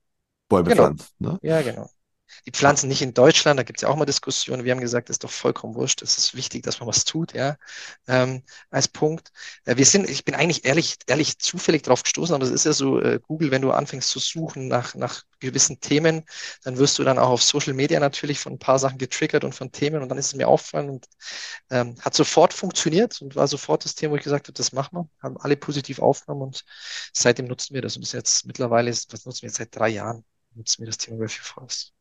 Bäume genau. pflanzt. Ne? Ja, genau. Die pflanzen nicht in Deutschland, da gibt es ja auch mal Diskussionen. Wir haben gesagt, das ist doch vollkommen wurscht. Es ist wichtig, dass man was tut, ja, ähm, als Punkt. Äh, wir sind, ich bin eigentlich ehrlich, ehrlich zufällig drauf gestoßen, aber es ist ja so, äh, Google, wenn du anfängst zu suchen nach, nach gewissen Themen, dann wirst du dann auch auf Social Media natürlich von ein paar Sachen getriggert und von Themen und dann ist es mir aufgefallen und ähm, hat sofort funktioniert und war sofort das Thema, wo ich gesagt habe, das machen wir, haben alle positiv aufgenommen und seitdem nutzen wir das und bis jetzt mittlerweile, ist, was nutzen wir jetzt seit drei Jahren, nutzen wir das Thema Review Forest.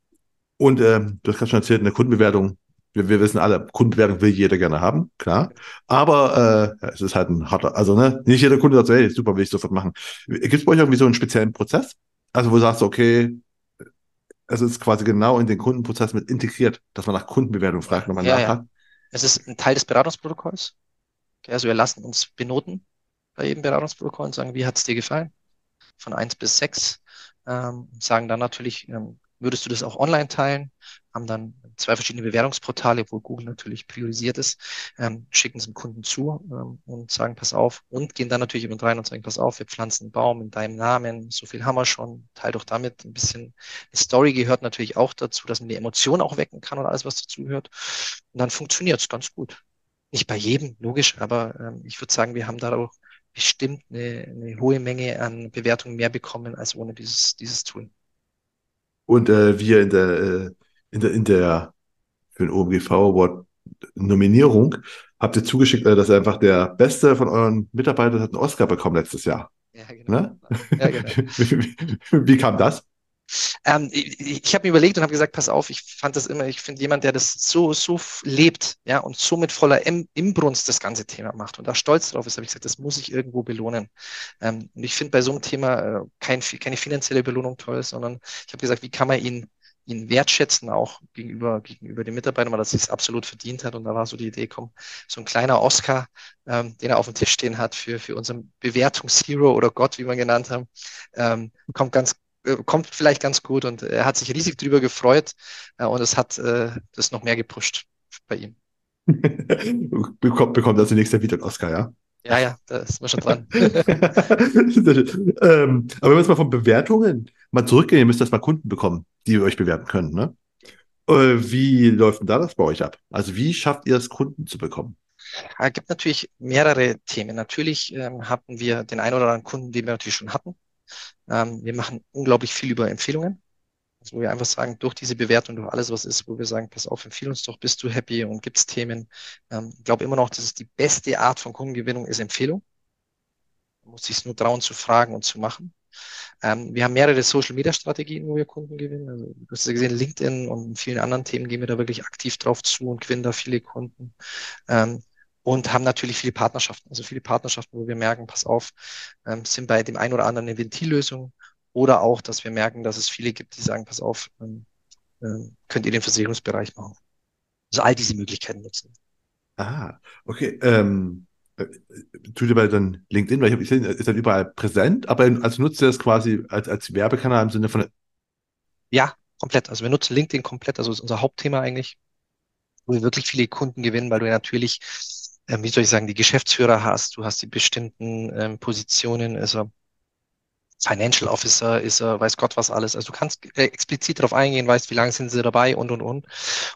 Und äh, du hast gerade schon erzählt, eine Kundenbewertung. Wir, wir wissen alle, Kundenbewertung will jeder gerne haben, klar. Aber äh, es ist halt ein harter, also ne, nicht jeder Kunde sagt so, hey, super, will ich sofort machen. Gibt es bei euch irgendwie so einen speziellen Prozess? Also wo du sagst, okay, es ist quasi genau in den Kundenprozess mit integriert, dass man nach Kundenbewertung fragt, wenn man ja, nachhat. Ja. Es ist ein Teil des Beratungsprotokolls. Okay, also wir lassen uns benoten bei jedem Beratungsprotokoll und sagen, wie hat es dir gefallen? Von eins bis sechs. Ähm, sagen dann natürlich, ähm, würdest du das auch online teilen? Haben dann zwei verschiedene Bewertungsportale, wo Google natürlich priorisiert ist, ähm, schicken es dem Kunden zu ähm, und sagen, pass auf, und gehen dann natürlich eben rein und sagen, pass auf, wir pflanzen einen Baum in deinem Namen, so viel haben wir schon, teil doch damit ein bisschen. Die Story gehört natürlich auch dazu, dass man die Emotion auch wecken kann und alles, was dazugehört. Und dann funktioniert es ganz gut. Nicht bei jedem, logisch, aber ähm, ich würde sagen, wir haben da auch bestimmt eine, eine hohe Menge an Bewertungen mehr bekommen als ohne dieses, dieses Tool. Und äh, wir in der, äh, in der, in der für den OMGV Award Nominierung habt ihr zugeschickt, äh, dass einfach der Beste von euren Mitarbeitern hat einen Oscar bekommen letztes Jahr. Ja, genau. Ne? Ja, genau. wie, wie, kam das? Ähm, ich ich habe mir überlegt und habe gesagt, pass auf, ich fand das immer, ich finde jemand, der das so, so lebt, ja, und so mit voller Imbrunst das ganze Thema macht und da stolz drauf ist, habe ich gesagt, das muss ich irgendwo belohnen. Ähm, und ich finde bei so einem Thema äh, kein, keine finanzielle Belohnung toll, sondern ich habe gesagt, wie kann man ihn ihn wertschätzen, auch gegenüber, gegenüber den Mitarbeitern, weil er sich absolut verdient hat. Und da war so die Idee, komm, so ein kleiner Oscar, ähm, den er auf dem Tisch stehen hat für, für unseren Bewertungshero oder Gott, wie wir ihn genannt haben, ähm, kommt ganz, kommt vielleicht ganz gut und er hat sich riesig drüber gefreut äh, und es hat äh, das noch mehr gepusht bei ihm. bekommt, bekommt also nächster wieder Oscar, ja? Ja, ja, da ist man schon dran. ähm, aber wenn wir jetzt mal von Bewertungen mal zurückgehen, ihr müsst das mal Kunden bekommen, die euch bewerten können. Ne? Äh, wie läuft denn da das bei euch ab? Also wie schafft ihr es, Kunden zu bekommen? Es gibt natürlich mehrere Themen. Natürlich ähm, hatten wir den einen oder anderen Kunden, den wir natürlich schon hatten. Ähm, wir machen unglaublich viel über Empfehlungen. Also wo wir einfach sagen, durch diese Bewertung, durch alles, was ist, wo wir sagen, pass auf, empfehle uns doch, bist du happy und gibt es Themen. Ähm, ich glaube immer noch, dass es die beste Art von Kundengewinnung ist Empfehlung. Man muss sich nur trauen zu fragen und zu machen. Ähm, wir haben mehrere Social-Media-Strategien, wo wir Kunden gewinnen. Also, du hast ja gesehen, LinkedIn und vielen anderen Themen gehen wir da wirklich aktiv drauf zu und gewinnen da viele Kunden. Ähm, und haben natürlich viele Partnerschaften, also viele Partnerschaften, wo wir merken, pass auf, ähm, sind bei dem einen oder anderen eine Ventillösung oder auch, dass wir merken, dass es viele gibt, die sagen, pass auf, ähm, äh, könnt ihr den Versicherungsbereich machen. Also all diese Möglichkeiten nutzen. Ah, okay. Ähm, äh, tut ihr bei dann LinkedIn, weil ich habe gesehen, ist dann überall präsent, aber also nutzt ihr das quasi als, als Werbekanal im Sinne von. Ja, komplett. Also wir nutzen LinkedIn komplett, also ist unser Hauptthema eigentlich, wo wir wirklich viele Kunden gewinnen, weil du ja natürlich, ähm, wie soll ich sagen, die Geschäftsführer hast, du hast die bestimmten ähm, Positionen, also Financial Officer ist er, weiß Gott was alles. Also du kannst äh, explizit darauf eingehen, weißt, wie lange sind sie dabei und und und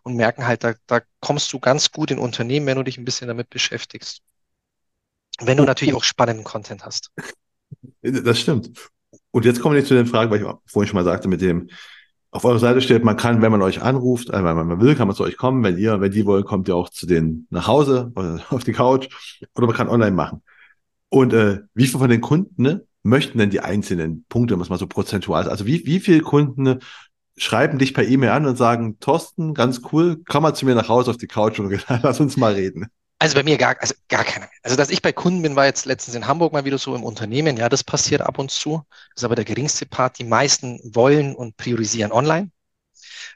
und merken halt, da, da kommst du ganz gut in Unternehmen, wenn du dich ein bisschen damit beschäftigst. Wenn du natürlich auch spannenden Content hast. Das stimmt. Und jetzt kommen wir zu den Fragen, weil ich vorhin schon mal sagte, mit dem, auf eurer Seite steht, man kann, wenn man euch anruft, also wenn man will, kann man zu euch kommen. Wenn ihr, wenn die wollen, kommt ihr auch zu denen nach Hause oder auf die Couch oder man kann online machen. Und äh, wie viele von den Kunden ne, möchten denn die einzelnen Punkte, muss man so prozentual, also wie, wie viele Kunden schreiben dich per E-Mail an und sagen, Thorsten, ganz cool, komm mal zu mir nach Hause auf die Couch und lass uns mal reden. Also bei mir gar, also gar keiner. Also dass ich bei Kunden bin, war jetzt letztens in Hamburg mal wieder so im Unternehmen. Ja, das passiert ab und zu. Das ist aber der geringste Part. Die meisten wollen und priorisieren online.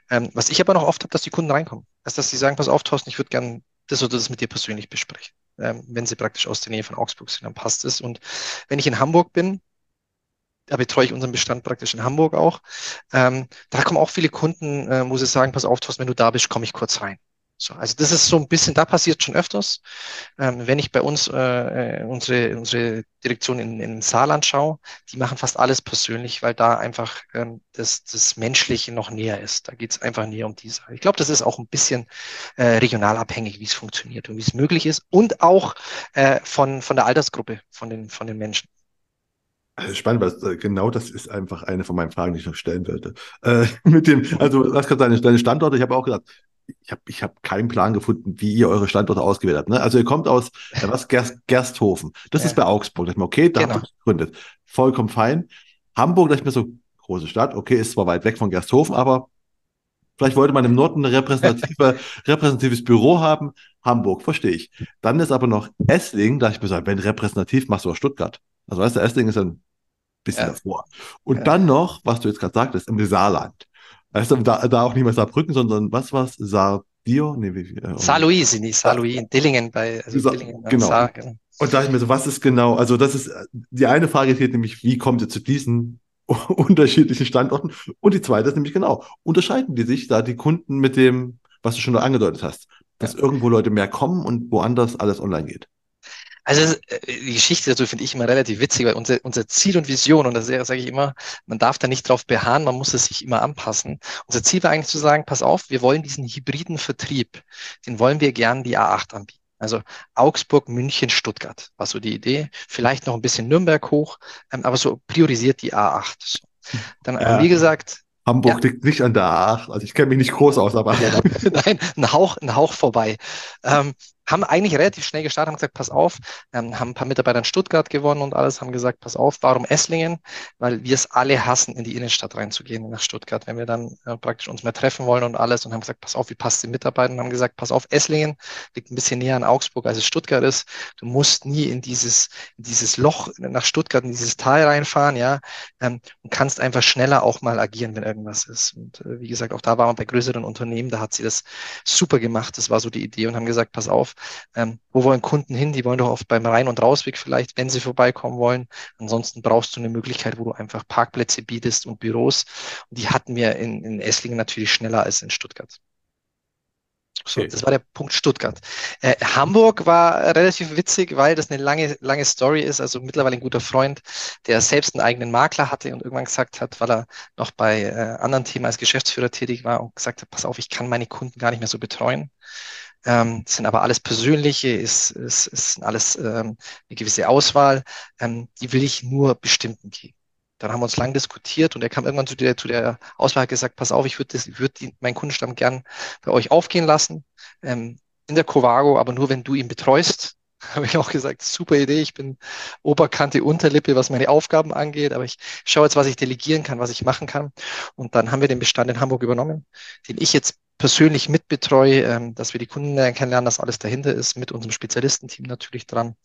Ähm, was ich aber noch oft habe, dass die Kunden reinkommen. Also, dass sie sagen, pass auf, Thorsten, ich würde gerne das oder das mit dir persönlich besprechen. Ähm, wenn sie praktisch aus der Nähe von Augsburg sind, dann passt es. Und wenn ich in Hamburg bin, da betreue ich unseren Bestand praktisch in Hamburg auch. Ähm, da kommen auch viele Kunden, äh, wo sie sagen, pass auf, Thorsten, wenn du da bist, komme ich kurz rein. So, also das ist so ein bisschen, da passiert schon öfters. Ähm, wenn ich bei uns äh, äh, unsere, unsere Direktion in, in Saarland schaue, die machen fast alles persönlich, weil da einfach ähm, das, das Menschliche noch näher ist. Da geht es einfach näher um die Sache. Ich glaube, das ist auch ein bisschen äh, regional abhängig, wie es funktioniert und wie es möglich ist und auch äh, von, von der Altersgruppe, von den, von den Menschen. Also spannend, weil äh, genau das ist einfach eine von meinen Fragen, die ich noch stellen wollte. Äh, mit dem, also hast gerade deine, deine Standorte, ich habe auch gesagt, ich habe ich hab keinen Plan gefunden, wie ihr eure Standorte ausgewählt habt. Ne? Also ihr kommt aus äh, was Gerst, Gersthofen. Das ja. ist bei Augsburg. Da ich mir, okay, da genau. habt ihr gegründet. Vollkommen fein. Hamburg, da ich mir so, große Stadt, okay, ist zwar weit weg von Gersthofen, aber vielleicht wollte man im Norden ein repräsentative, repräsentatives Büro haben. Hamburg, verstehe ich. Dann ist aber noch Essling, da ich mir so, wenn repräsentativ, machst du auch Stuttgart. Also weißt du, Essling ist ein bisschen ja. davor. Und ja. dann noch, was du jetzt gerade sagtest, im Saarland. Weißt du, da, da auch nicht mehr Saarbrücken, sondern was war's? Saardio? Nee, wie, äh, Saarlouis sind die, Saarlouis in Dillingen bei, also Sa Dillingen genau. Saar, genau. Und da ich mir so, was ist genau, also das ist, die eine Frage geht nämlich, wie kommt ihr zu diesen unterschiedlichen Standorten? Und die zweite ist nämlich genau, unterscheiden die sich da die Kunden mit dem, was du schon angedeutet hast, dass ja. irgendwo Leute mehr kommen und woanders alles online geht? Also äh, die Geschichte dazu finde ich immer relativ witzig, weil unser, unser Ziel und Vision, und das sage ich immer, man darf da nicht drauf beharren, man muss es sich immer anpassen. Unser Ziel war eigentlich zu sagen, pass auf, wir wollen diesen hybriden Vertrieb, den wollen wir gern die A8 anbieten. Also Augsburg, München, Stuttgart war so die Idee. Vielleicht noch ein bisschen Nürnberg hoch, ähm, aber so priorisiert die A8. So. Dann ja. haben wir gesagt, Hamburg ja. liegt nicht an der A8. Also ich kenne mich nicht groß aus, aber. Nein, ein Hauch, ein Hauch vorbei. Ähm, haben eigentlich relativ schnell gestartet, haben gesagt, pass auf, ähm, haben ein paar Mitarbeiter in Stuttgart gewonnen und alles, haben gesagt, pass auf, warum Esslingen? Weil wir es alle hassen, in die Innenstadt reinzugehen, nach Stuttgart, wenn wir dann äh, praktisch uns mehr treffen wollen und alles und haben gesagt, pass auf, wie passt die Mitarbeiter? Und haben gesagt, pass auf, Esslingen liegt ein bisschen näher an Augsburg, als es Stuttgart ist. Du musst nie in dieses, in dieses Loch nach Stuttgart, in dieses Tal reinfahren, ja, ähm, und kannst einfach schneller auch mal agieren, wenn irgendwas ist. Und äh, wie gesagt, auch da waren wir bei größeren Unternehmen, da hat sie das super gemacht. Das war so die Idee und haben gesagt, pass auf, ähm, wo wollen Kunden hin? Die wollen doch oft beim Rein- und Rausweg vielleicht, wenn sie vorbeikommen wollen. Ansonsten brauchst du eine Möglichkeit, wo du einfach Parkplätze bietest und Büros. Und die hatten wir in, in Esslingen natürlich schneller als in Stuttgart. So, okay. das war der Punkt Stuttgart. Äh, Hamburg war relativ witzig, weil das eine lange, lange Story ist. Also mittlerweile ein guter Freund, der selbst einen eigenen Makler hatte und irgendwann gesagt hat, weil er noch bei äh, anderen Themen als Geschäftsführer tätig war und gesagt hat, pass auf, ich kann meine Kunden gar nicht mehr so betreuen ähm, sind aber alles persönliche, ist, ist, ist alles ähm, eine gewisse Auswahl, ähm, die will ich nur bestimmten geben. Dann haben wir uns lang diskutiert und er kam irgendwann zu der, zu der Auswahl und gesagt, pass auf, ich würde würd meinen Kundenstamm gern bei euch aufgehen lassen, ähm, in der Covago, aber nur wenn du ihn betreust. Habe ich auch gesagt, super Idee, ich bin Oberkante, Unterlippe, was meine Aufgaben angeht, aber ich schaue jetzt, was ich delegieren kann, was ich machen kann. Und dann haben wir den Bestand in Hamburg übernommen, den ich jetzt persönlich mitbetreue, ähm, dass wir die Kunden kennenlernen, dass alles dahinter ist, mit unserem Spezialistenteam natürlich dran.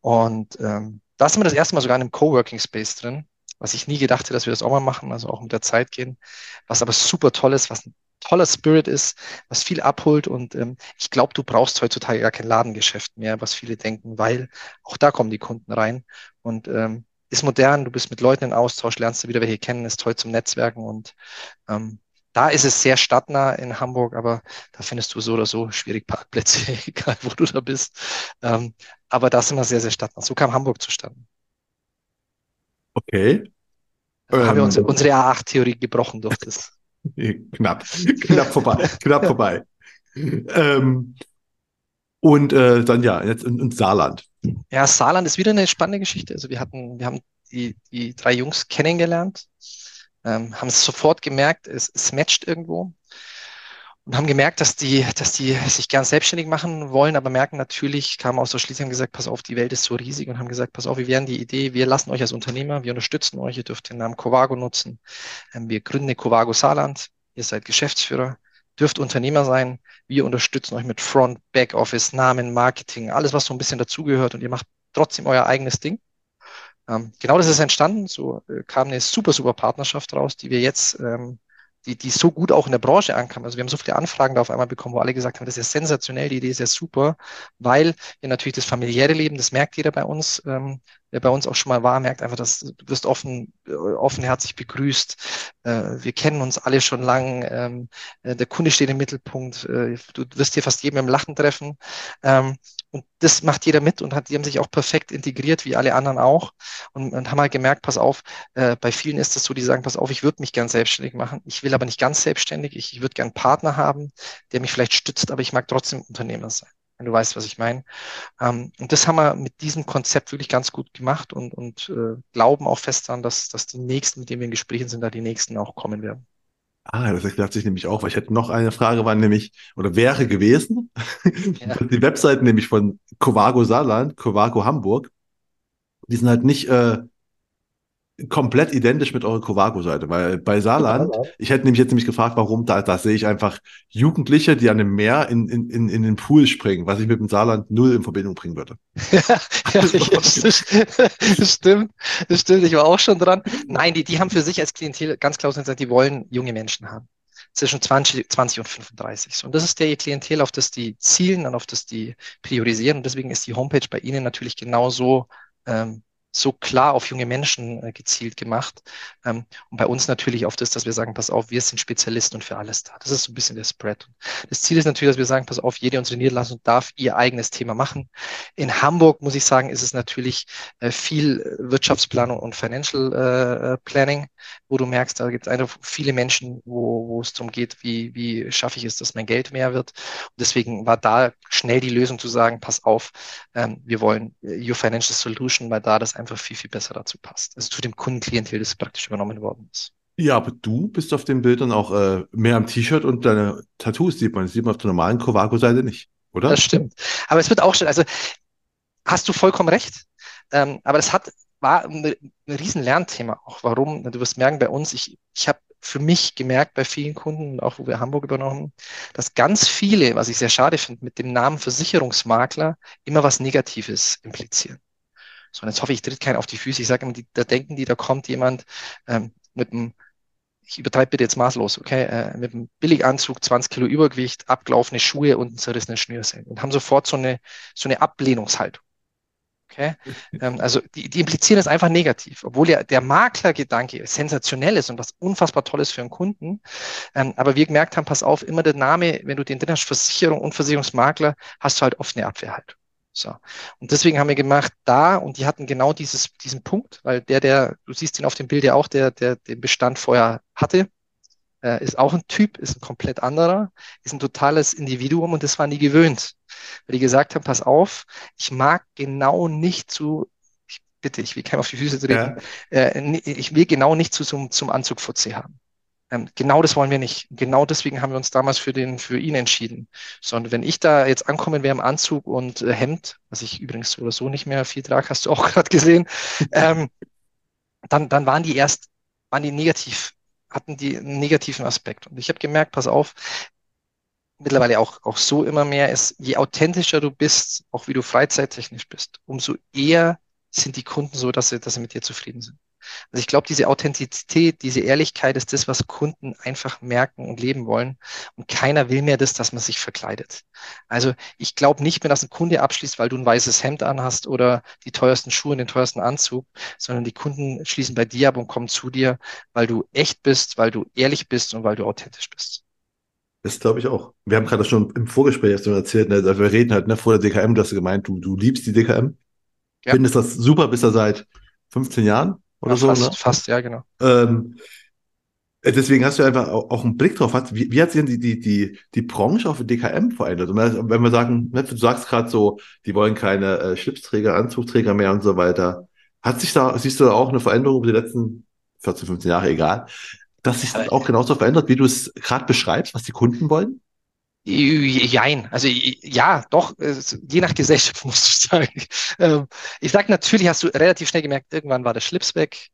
Und ähm, da sind wir das erste Mal sogar in einem Coworking Space drin, was ich nie gedacht hätte, dass wir das auch mal machen, also auch mit der Zeit gehen, was aber super toll ist, was ein toller Spirit ist, was viel abholt und ähm, ich glaube, du brauchst heutzutage gar kein Ladengeschäft mehr, was viele denken, weil auch da kommen die Kunden rein und ähm, ist modern, du bist mit Leuten in Austausch, lernst du wieder welche kennen, ist toll zum Netzwerken und ähm, da ist es sehr stadtnah in Hamburg, aber da findest du so oder so schwierig Parkplätze, egal wo du da bist. Ähm, aber da sind wir sehr, sehr stadtnah. So kam Hamburg zustande. Okay. Da ähm, haben wir unsere, unsere A8-Theorie gebrochen durch das. knapp, knapp vorbei, knapp vorbei. Ähm, und äh, dann ja, jetzt in, in, Saarland. Ja, Saarland ist wieder eine spannende Geschichte. Also wir hatten, wir haben die, die drei Jungs kennengelernt ähm, haben es sofort gemerkt, es, es matcht irgendwo. Und haben gemerkt, dass die, dass die sich gern selbstständig machen wollen, aber merken natürlich, kamen aus der Schließung gesagt, pass auf, die Welt ist so riesig und haben gesagt, pass auf, wir werden die Idee, wir lassen euch als Unternehmer, wir unterstützen euch, ihr dürft den Namen Covago nutzen. Ähm, wir gründen Covago Saarland, ihr seid Geschäftsführer, dürft Unternehmer sein, wir unterstützen euch mit Front, Back Office, Namen, Marketing, alles, was so ein bisschen dazugehört und ihr macht trotzdem euer eigenes Ding. Ähm, genau das ist entstanden, so äh, kam eine super, super Partnerschaft raus, die wir jetzt ähm, die, die so gut auch in der Branche ankam. Also wir haben so viele Anfragen da auf einmal bekommen, wo alle gesagt haben, das ist ja sensationell, die Idee ist ja super, weil ja natürlich das familiäre Leben, das merkt jeder bei uns, ähm, wer bei uns auch schon mal war, merkt einfach, dass du wirst offen, äh, offenherzig begrüßt. Äh, wir kennen uns alle schon lang. Ähm, äh, der Kunde steht im Mittelpunkt. Du wirst hier fast jedem im Lachen treffen. Ähm, und das macht jeder mit und hat, die haben sich auch perfekt integriert, wie alle anderen auch. Und, und haben halt gemerkt, pass auf, bei vielen ist das so, die sagen, pass auf, ich würde mich gern selbstständig machen. Ich will aber nicht ganz selbstständig. Ich, ich würde gern einen Partner haben, der mich vielleicht stützt, aber ich mag trotzdem Unternehmer sein wenn du weißt, was ich meine. Ähm, und das haben wir mit diesem Konzept wirklich ganz gut gemacht und, und äh, glauben auch fest daran, dass, dass die nächsten, mit denen wir in Gesprächen sind, da die nächsten auch kommen werden. Ah, das erklärt sich nämlich auch, weil ich hätte noch eine Frage, war nämlich, oder wäre gewesen, ja. die Webseiten nämlich von Covago Saarland, Covago Hamburg, die sind halt nicht äh, komplett identisch mit eurer Covago-Seite, weil bei Saarland, ich hätte nämlich jetzt nämlich gefragt, warum, da, da sehe ich einfach Jugendliche, die an dem Meer in, in, in, in den Pool springen, was ich mit dem Saarland null in Verbindung bringen würde. ja, ja, das, das stimmt, das stimmt, ich war auch schon dran. Nein, die, die haben für sich als Klientel ganz klar gesagt, die wollen junge Menschen haben zwischen 20, 20 und 35. Und das ist der Klientel, auf das die zielen und auf das die priorisieren. Und deswegen ist die Homepage bei Ihnen natürlich genauso ähm, so klar auf junge Menschen äh, gezielt gemacht. Ähm, und bei uns natürlich auf das, dass wir sagen, pass auf, wir sind Spezialisten und für alles da. Das ist so ein bisschen der Spread. Das Ziel ist natürlich, dass wir sagen, pass auf, jede unsere Niederlassung darf ihr eigenes Thema machen. In Hamburg, muss ich sagen, ist es natürlich äh, viel Wirtschaftsplanung und Financial äh, Planning, wo du merkst, da gibt es einfach viele Menschen, wo, es darum geht, wie, wie schaffe ich es, dass mein Geld mehr wird. Und deswegen war da schnell die Lösung zu sagen, pass auf, ähm, wir wollen Your Financial Solution, weil da das einfach viel, viel besser dazu passt. Also zu dem Kundenklientel, das praktisch übernommen worden ist. Ja, aber du bist auf den Bildern auch äh, mehr am T-Shirt und deine Tattoos sieht man. Das sieht man auf der normalen Covago-Seite nicht, oder? Das stimmt. Aber es wird auch schon, also hast du vollkommen recht. Ähm, aber es hat, war ein, ein riesen Lernthema auch. Warum? Du wirst merken, bei uns, ich, ich habe für mich gemerkt bei vielen Kunden, auch wo wir Hamburg übernommen, dass ganz viele, was ich sehr schade finde, mit dem Namen Versicherungsmakler immer was Negatives implizieren. So, und jetzt hoffe ich, ich tritt keinen auf die Füße. Ich sage immer, die, da denken die, da kommt jemand ähm, mit einem, ich übertreibe bitte jetzt maßlos, okay, äh, mit einem Billiganzug, 20 Kilo Übergewicht, abgelaufene Schuhe und einen zerrissenen Schnürsenkel und haben sofort so eine, so eine Ablehnungshaltung. Okay? Ähm, also die, die implizieren es einfach negativ, obwohl ja der Maklergedanke sensationell ist und was unfassbar Tolles für einen Kunden. Ähm, aber wir gemerkt haben, pass auf, immer der Name, wenn du den drin hast, Versicherung und Versicherungsmakler, hast du halt oft eine Abwehrhaltung. So. Und deswegen haben wir gemacht, da, und die hatten genau dieses, diesen Punkt, weil der, der, du siehst ihn auf dem Bild ja auch, der, der den Bestand vorher hatte, äh, ist auch ein Typ, ist ein komplett anderer, ist ein totales Individuum und das waren die gewöhnt. Weil die gesagt haben, pass auf, ich mag genau nicht zu, ich, bitte, ich will keinem auf die Füße treten, ja. äh, ich will genau nicht zu, zum, zum Anzug Fuzzi haben. Ähm, genau das wollen wir nicht. Genau deswegen haben wir uns damals für den, für ihn entschieden. Sondern wenn ich da jetzt ankommen wäre im Anzug und äh, Hemd, was ich übrigens so oder so nicht mehr viel trage, hast du auch gerade gesehen, ähm, dann, dann waren die erst, waren die negativ, hatten die einen negativen Aspekt. Und ich habe gemerkt, pass auf, mittlerweile auch, auch so immer mehr ist, je authentischer du bist, auch wie du freizeittechnisch bist, umso eher sind die Kunden so, dass sie, dass sie mit dir zufrieden sind. Also ich glaube, diese Authentizität, diese Ehrlichkeit ist das, was Kunden einfach merken und leben wollen. Und keiner will mehr das, dass man sich verkleidet. Also ich glaube nicht mehr, dass ein Kunde abschließt, weil du ein weißes Hemd anhast oder die teuersten Schuhe, den teuersten Anzug, sondern die Kunden schließen bei dir ab und kommen zu dir, weil du echt bist, weil du ehrlich bist und weil du authentisch bist. Das glaube ich auch. Wir haben gerade schon im Vorgespräch erst erzählt, ne, wir reden halt ne, vor der DKM, du hast gemeint, du, du liebst die DKM. Ja. Findest das super, bist da seit 15 Jahren oder ja, so. Fast, ne? fast, ja, genau. Ähm, äh, deswegen hast du einfach auch einen Blick drauf. Wie, wie hat sich denn die, die, die, die Branche auf DKM verändert? Und wenn wir sagen, ne, du sagst gerade so, die wollen keine äh, Schlipsträger, Anzugträger mehr und so weiter. Hat sich da, siehst du da auch eine Veränderung über die letzten 14, 15 Jahre, egal, dass sich das auch genauso verändert, wie du es gerade beschreibst, was die Kunden wollen? Jein, also ja, doch, je nach Gesellschaft muss ich sagen. Ähm, ich sag natürlich, hast du relativ schnell gemerkt, irgendwann war der Schlips weg,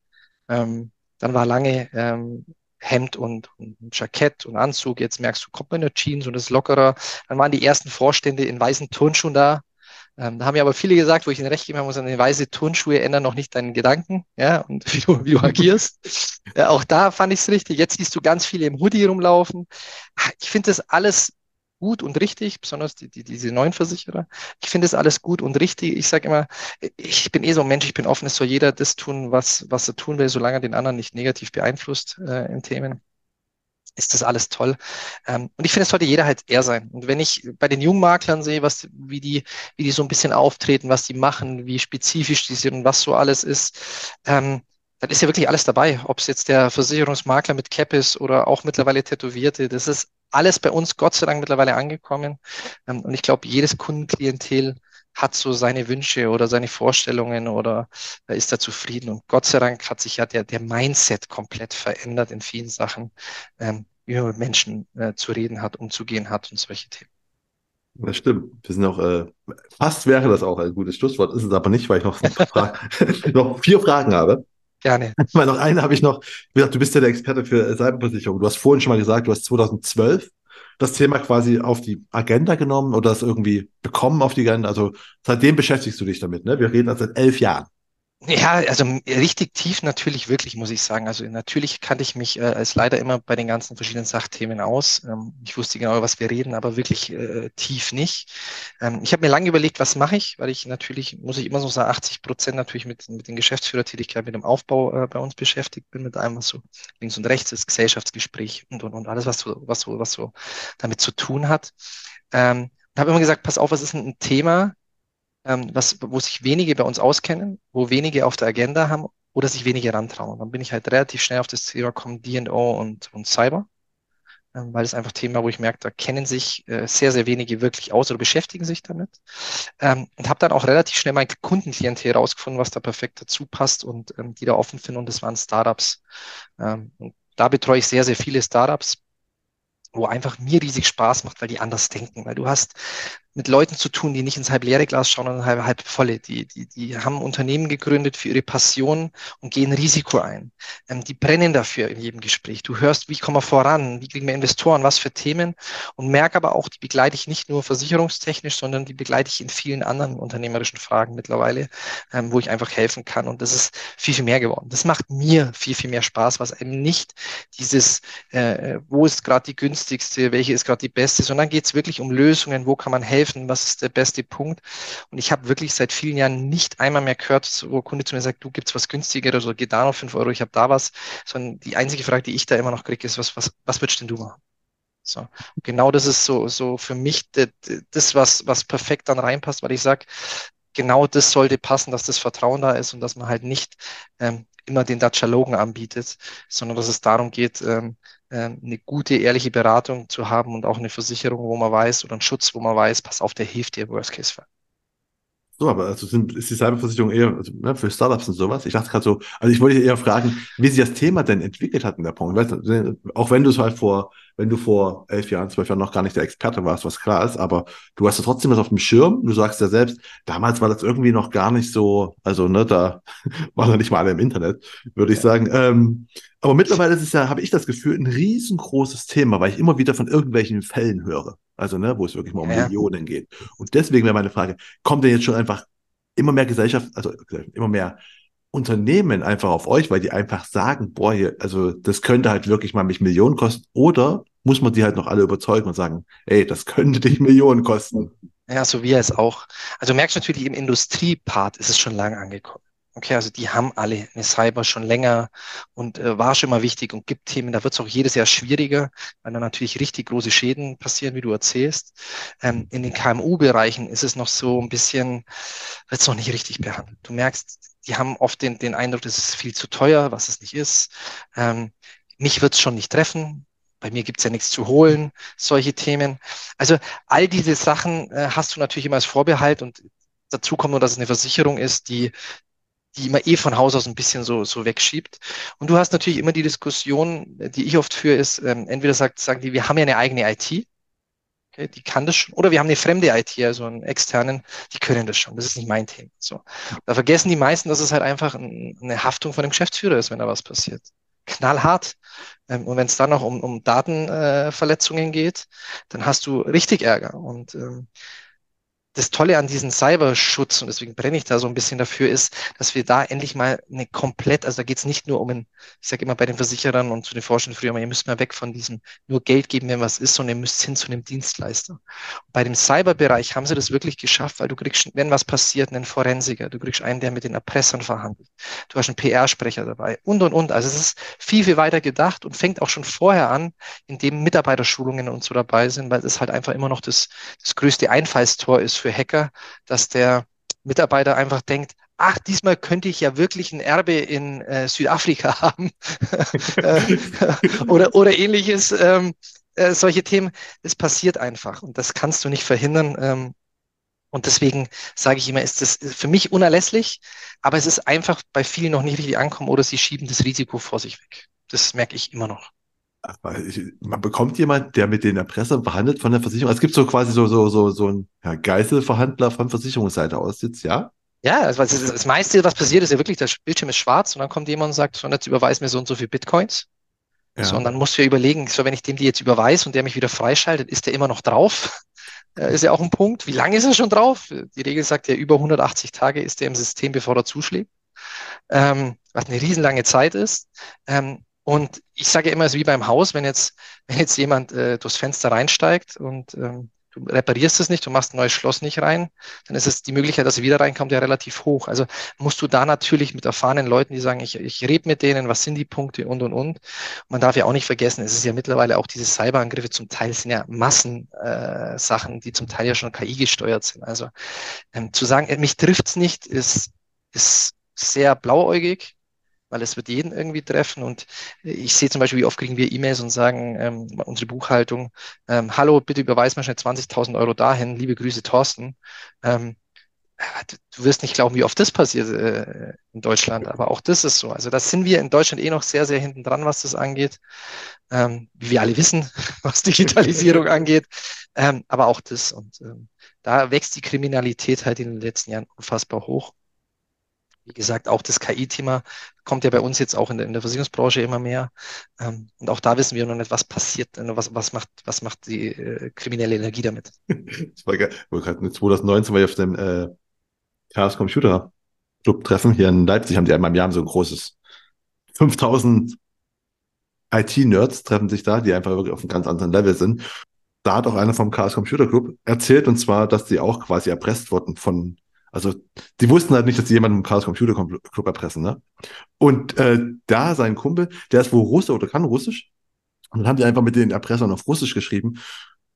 ähm, dann war lange ähm, Hemd und, Jackett und Anzug, jetzt merkst du, kommt man in Jeans und ist lockerer. Dann waren die ersten Vorstände in weißen Turnschuhen da. Ähm, da haben ja aber viele gesagt, wo ich ihnen recht geben muss, den weiße Turnschuhe ändern noch nicht deinen Gedanken, ja, und wie du, wie du agierst. äh, auch da fand ich es richtig. Jetzt siehst du ganz viele im Hoodie rumlaufen. Ich finde das alles gut und richtig, besonders die, die, diese neuen Versicherer. Ich finde es alles gut und richtig. Ich sage immer, ich bin eh so ein Mensch, ich bin offen, es soll jeder das tun, was, was er tun will, solange er den anderen nicht negativ beeinflusst äh, in Themen. Ist das alles toll? Ähm, und ich finde, es sollte jeder halt er sein. Und wenn ich bei den Jungmaklern sehe, was, wie die, wie die so ein bisschen auftreten, was die machen, wie spezifisch die sind und was so alles ist, ähm, dann ist ja wirklich alles dabei. Ob es jetzt der Versicherungsmakler mit Cap ist oder auch mittlerweile Tätowierte, das ist alles bei uns Gott sei Dank mittlerweile angekommen. Ähm, und ich glaube, jedes Kundenklientel hat so seine Wünsche oder seine Vorstellungen oder ist da zufrieden. Und Gott sei Dank hat sich ja der, der Mindset komplett verändert in vielen Sachen, ähm, wie man mit Menschen äh, zu reden hat, umzugehen hat und solche Themen. Das stimmt. Wir sind auch, äh, fast wäre das auch ein gutes Schlusswort, ist es aber nicht, weil ich noch, noch vier Fragen habe. Gerne. Mal noch eine habe ich noch. Wie gesagt, du bist ja der Experte für Cyberversicherung. Du hast vorhin schon mal gesagt, du hast 2012 das Thema quasi auf die Agenda genommen oder das irgendwie bekommen auf die Agenda. Also seitdem beschäftigst du dich damit, ne? Wir reden also seit elf Jahren. Ja, also richtig tief natürlich wirklich, muss ich sagen. Also natürlich kannte ich mich äh, als Leiter immer bei den ganzen verschiedenen Sachthemen aus. Ähm, ich wusste genau, was wir reden, aber wirklich äh, tief nicht. Ähm, ich habe mir lange überlegt, was mache ich, weil ich natürlich, muss ich immer so sagen, 80 Prozent natürlich mit, mit den Geschäftsführertätigkeiten, mit dem Aufbau äh, bei uns beschäftigt bin, mit allem, was so links und rechts ist, Gesellschaftsgespräch und, und, und alles, was so, was so, was so damit zu tun hat. Ähm, und habe immer gesagt, pass auf, was ist ein Thema, ähm, was, wo sich wenige bei uns auskennen, wo wenige auf der Agenda haben oder sich wenige rantrauen. Und dann bin ich halt relativ schnell auf das Thema kommen, D&O und, und Cyber, ähm, weil es einfach Thema, wo ich merke, da kennen sich äh, sehr, sehr wenige wirklich aus oder beschäftigen sich damit. Ähm, und habe dann auch relativ schnell mein Kundenklientel herausgefunden, was da perfekt dazu passt und ähm, die da offen finden. Und das waren Startups. Ähm, und da betreue ich sehr, sehr viele Startups wo einfach mir riesig Spaß macht, weil die anders denken, weil du hast mit Leuten zu tun, die nicht ins halb leere Glas schauen, sondern halb, halb volle. Die, die, die haben Unternehmen gegründet für ihre Passion und gehen Risiko ein. Ähm, die brennen dafür in jedem Gespräch. Du hörst, wie kommen wir voran, wie kriegen wir Investoren, was für Themen und merke aber auch, die begleite ich nicht nur versicherungstechnisch, sondern die begleite ich in vielen anderen unternehmerischen Fragen mittlerweile, ähm, wo ich einfach helfen kann. Und das ist viel, viel mehr geworden. Das macht mir viel, viel mehr Spaß, was eben nicht dieses, äh, wo ist gerade die günstigste, welche ist gerade die beste, sondern geht es wirklich um Lösungen, wo kann man helfen, helfen, was ist der beste Punkt. Und ich habe wirklich seit vielen Jahren nicht einmal mehr gehört, wo Kunde zu mir sagt, du gibt's was günstigeres oder geht da noch fünf Euro, ich habe da was, sondern die einzige Frage, die ich da immer noch kriege, ist, was, was, was würdest denn du machen? So. genau das ist so, so für mich das, was, was perfekt dann reinpasst, weil ich sage, genau das sollte passen, dass das Vertrauen da ist und dass man halt nicht ähm, immer den Dacia-Logan anbietet, sondern dass es darum geht, ähm, äh, eine gute, ehrliche Beratung zu haben und auch eine Versicherung, wo man weiß oder einen Schutz, wo man weiß, pass auf, der hilft dir Worst-Case-Fall. So, aber also sind, ist die Cyberversicherung eher also, ne, für Startups und sowas? Ich dachte gerade so, also ich wollte eher fragen, wie sich das Thema denn entwickelt hat in der Branche. Weißt, auch wenn du es halt vor, wenn du vor elf Jahren, zwölf Jahren noch gar nicht der Experte warst, was klar ist, aber du hast ja trotzdem was auf dem Schirm. Du sagst ja selbst, damals war das irgendwie noch gar nicht so, also ne, da waren ja nicht mal alle im Internet, würde ich sagen. Ähm, aber mittlerweile ist es ja, habe ich das Gefühl, ein riesengroßes Thema, weil ich immer wieder von irgendwelchen Fällen höre. Also, ne, wo es wirklich mal um ja. Millionen geht. Und deswegen wäre meine Frage, kommt denn jetzt schon einfach immer mehr Gesellschaft, also immer mehr Unternehmen einfach auf euch, weil die einfach sagen, boah, hier, also das könnte halt wirklich mal mich Millionen kosten. Oder muss man die halt noch alle überzeugen und sagen, ey, das könnte dich Millionen kosten. Ja, so wie es auch. Also du merkst natürlich, im Industriepart ist es schon lange angekommen. Okay, also die haben alle eine Cyber schon länger und äh, war schon mal wichtig und gibt Themen, da wird es auch jedes Jahr schwieriger, weil da natürlich richtig große Schäden passieren, wie du erzählst. Ähm, in den KMU-Bereichen ist es noch so ein bisschen, wird es noch nicht richtig behandelt. Du merkst, die haben oft den, den Eindruck, das ist viel zu teuer, was es nicht ist. Ähm, mich wird es schon nicht treffen. Bei mir gibt es ja nichts zu holen, solche Themen. Also all diese Sachen äh, hast du natürlich immer als Vorbehalt und dazu kommt nur, dass es eine Versicherung ist, die die man eh von Haus aus ein bisschen so, so wegschiebt. Und du hast natürlich immer die Diskussion, die ich oft führe, ist, ähm, entweder sagt, sagen die, wir haben ja eine eigene IT. Okay, die kann das schon. Oder wir haben eine fremde IT, also einen externen, die können das schon. Das ist nicht mein Thema. So. Da vergessen die meisten, dass es halt einfach eine Haftung von dem Geschäftsführer ist, wenn da was passiert. Knallhart. Ähm, und wenn es dann noch um, um Datenverletzungen äh, geht, dann hast du richtig Ärger. Und ähm, das Tolle an diesem Cyberschutz, und deswegen brenne ich da so ein bisschen dafür, ist, dass wir da endlich mal eine komplett, also da geht es nicht nur um ein, ich sage immer bei den Versicherern und zu den Forschern früher, ihr müsst mal weg von diesem nur Geld geben, wenn was ist, sondern ihr müsst hin zu einem Dienstleister. Und bei dem Cyberbereich haben sie das wirklich geschafft, weil du kriegst, wenn was passiert, einen Forensiker, du kriegst einen, der mit den Erpressern verhandelt, du hast einen PR-Sprecher dabei und, und, und. Also es ist viel, viel weiter gedacht und fängt auch schon vorher an, indem Mitarbeiterschulungen und so dabei sind, weil es halt einfach immer noch das, das größte Einfallstor ist für für Hacker, dass der Mitarbeiter einfach denkt, ach, diesmal könnte ich ja wirklich ein Erbe in äh, Südafrika haben äh, oder, oder ähnliches. Ähm, äh, solche Themen, es passiert einfach und das kannst du nicht verhindern. Ähm, und deswegen sage ich immer, ist das für mich unerlässlich, aber es ist einfach bei vielen noch nicht richtig ankommen oder sie schieben das Risiko vor sich weg. Das merke ich immer noch man bekommt jemand, der mit den Erpressern verhandelt von der Versicherung. Es gibt so quasi so, so, so, so einen ja, Geißelverhandler von Versicherungsseite aus jetzt, ja? Ja, also das, das meiste, was passiert, ist ja wirklich, der Bildschirm ist schwarz und dann kommt jemand und sagt, so, jetzt überweis mir so und so viel Bitcoins. Ja. So, und dann musst du ja überlegen, so, wenn ich dem die jetzt überweise und der mich wieder freischaltet, ist der immer noch drauf? Äh, ist ja auch ein Punkt. Wie lange ist er schon drauf? Die Regel sagt ja, über 180 Tage ist er im System, bevor er zuschlägt. Ähm, was eine riesenlange Zeit ist. Ähm, und ich sage immer, es ist wie beim Haus, wenn jetzt, wenn jetzt jemand äh, durchs Fenster reinsteigt und ähm, du reparierst es nicht, du machst ein neues Schloss nicht rein, dann ist es die Möglichkeit, dass er wieder reinkommt, ja relativ hoch. Also musst du da natürlich mit erfahrenen Leuten, die sagen, ich, ich rede mit denen, was sind die Punkte und und und. Man darf ja auch nicht vergessen, es ist ja mittlerweile auch diese Cyberangriffe zum Teil sind ja Massensachen, äh, die zum Teil ja schon KI gesteuert sind. Also ähm, zu sagen, mich trifft's nicht, ist, ist sehr blauäugig weil es wird jeden irgendwie treffen. Und ich sehe zum Beispiel, wie oft kriegen wir E-Mails und sagen, ähm, unsere Buchhaltung, ähm, hallo, bitte überweis mal schnell 20.000 Euro dahin, liebe Grüße, Thorsten. Ähm, du wirst nicht glauben, wie oft das passiert äh, in Deutschland, aber auch das ist so. Also da sind wir in Deutschland eh noch sehr, sehr hinten dran, was das angeht. Ähm, wie wir alle wissen, was Digitalisierung angeht. Ähm, aber auch das. Und ähm, da wächst die Kriminalität halt in den letzten Jahren unfassbar hoch. Wie gesagt, auch das KI-Thema kommt ja bei uns jetzt auch in der, in der Versicherungsbranche immer mehr. Ähm, und auch da wissen wir noch nicht, was passiert, äh, was, was, macht, was macht die äh, kriminelle Energie damit. das war geil. 2019 war ich auf dem äh, Chaos Computer Club Treffen hier in Leipzig, haben die einmal im Jahr so ein großes 5000 IT-Nerds treffen sich da, die einfach wirklich auf einem ganz anderen Level sind. Da hat auch einer vom Chaos Computer Club erzählt, und zwar, dass die auch quasi erpresst wurden von also die wussten halt nicht, dass die jemanden im Chaos Computer Club erpressen, ne? Und äh, da sein Kumpel, der ist wohl Russe oder kann Russisch. Und dann haben die einfach mit den Erpressern auf Russisch geschrieben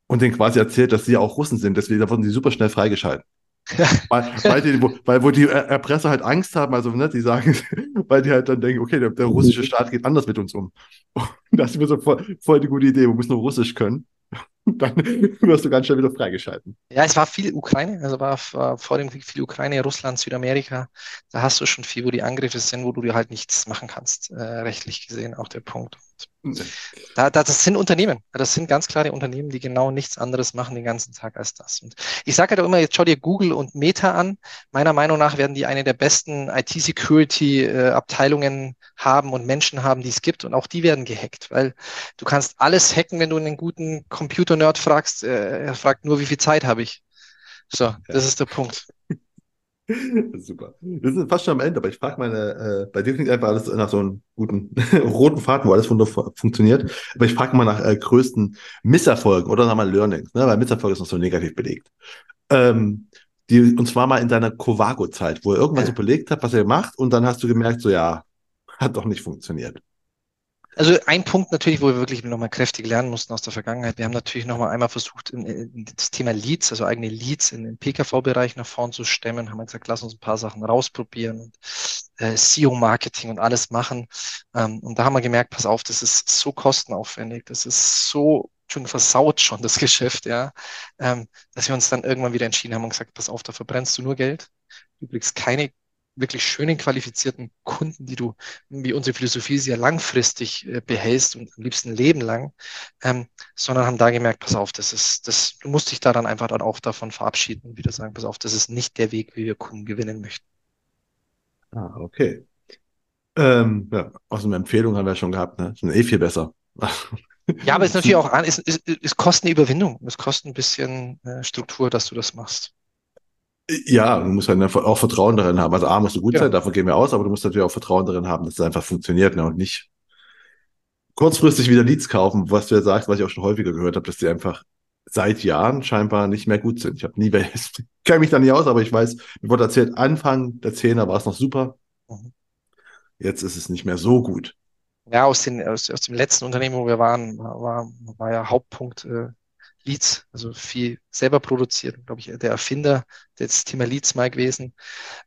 und denen quasi erzählt, dass sie auch Russen sind. Deswegen wurden die super schnell freigeschaltet. weil, weil, die, wo, weil wo die Erpresser halt Angst haben, also ne, die sagen, weil die halt dann denken, okay, der, der russische Staat geht anders mit uns um. Und das ist mir so voll, voll die gute Idee, wir müssen nur Russisch können. dann wirst du ganz schnell wieder freigeschalten. Ja, es war viel Ukraine, also war, war, vor dem Krieg viel Ukraine, Russland, Südamerika. Da hast du schon viel, wo die Angriffe sind, wo du dir halt nichts machen kannst, äh, rechtlich gesehen, auch der Punkt. Da, da, das sind Unternehmen, das sind ganz klare Unternehmen, die genau nichts anderes machen den ganzen Tag als das. Und ich sage halt immer, jetzt schau dir Google und Meta an. Meiner Meinung nach werden die eine der besten IT-Security-Abteilungen haben und Menschen haben, die es gibt. Und auch die werden gehackt, weil du kannst alles hacken, wenn du einen guten Computer-Nerd fragst. Äh, er fragt nur, wie viel Zeit habe ich. So, das ist der Punkt. Super. Wir sind fast schon am Ende, aber ich frage meine, äh, bei dir klingt einfach alles nach so einem guten roten Faden, wo alles wundervoll funktioniert. Aber ich frage mal nach äh, größten Misserfolgen oder wir mal Learnings, ne? weil Misserfolg ist noch so negativ belegt. Ähm, die, und zwar mal in deiner Covago-Zeit, wo ihr irgendwann so belegt habt, was ihr macht, und dann hast du gemerkt, so ja, hat doch nicht funktioniert. Also ein Punkt natürlich, wo wir wirklich nochmal kräftig lernen mussten aus der Vergangenheit. Wir haben natürlich nochmal einmal versucht, in das Thema Leads, also eigene Leads in den PKV-Bereich nach vorn zu stemmen, haben wir gesagt, lass uns ein paar Sachen rausprobieren und äh, SEO-Marketing und alles machen. Ähm, und da haben wir gemerkt, pass auf, das ist so kostenaufwendig, das ist so schon versaut schon das Geschäft, ja, ähm, dass wir uns dann irgendwann wieder entschieden haben und gesagt, pass auf, da verbrennst du nur Geld, kriegst keine wirklich schönen, qualifizierten Kunden, die du, wie unsere Philosophie sehr langfristig äh, behältst und am liebsten Leben lang, ähm, sondern haben da gemerkt, pass auf, das ist, das, du musst dich da dann einfach dann auch davon verabschieden und wieder sagen, pass auf, das ist nicht der Weg, wie wir Kunden gewinnen möchten. Ah, okay. Ähm, ja, aus einer Empfehlung haben wir schon gehabt, ne? Sind eh viel besser. Ja, aber es ist natürlich auch es, es, es kostet eine Überwindung. Es kostet ein bisschen äh, Struktur, dass du das machst. Ja, du musst halt auch Vertrauen darin haben. Also A musst du gut ja. sein, davon gehen wir aus, aber du musst natürlich auch Vertrauen darin haben, dass es einfach funktioniert ne? und nicht kurzfristig wieder Leads kaufen, was du ja sagst, was ich auch schon häufiger gehört habe, dass die einfach seit Jahren scheinbar nicht mehr gut sind. Ich habe nie, ich kenne mich da nicht aus, aber ich weiß, mir wurde erzählt, Anfang der Zehner war es noch super. Mhm. Jetzt ist es nicht mehr so gut. Ja, aus, den, aus, aus dem letzten Unternehmen, wo wir waren, war, war ja Hauptpunkt äh, Leads, also viel selber produziert, glaube ich, der Erfinder des Thema Leads mal gewesen.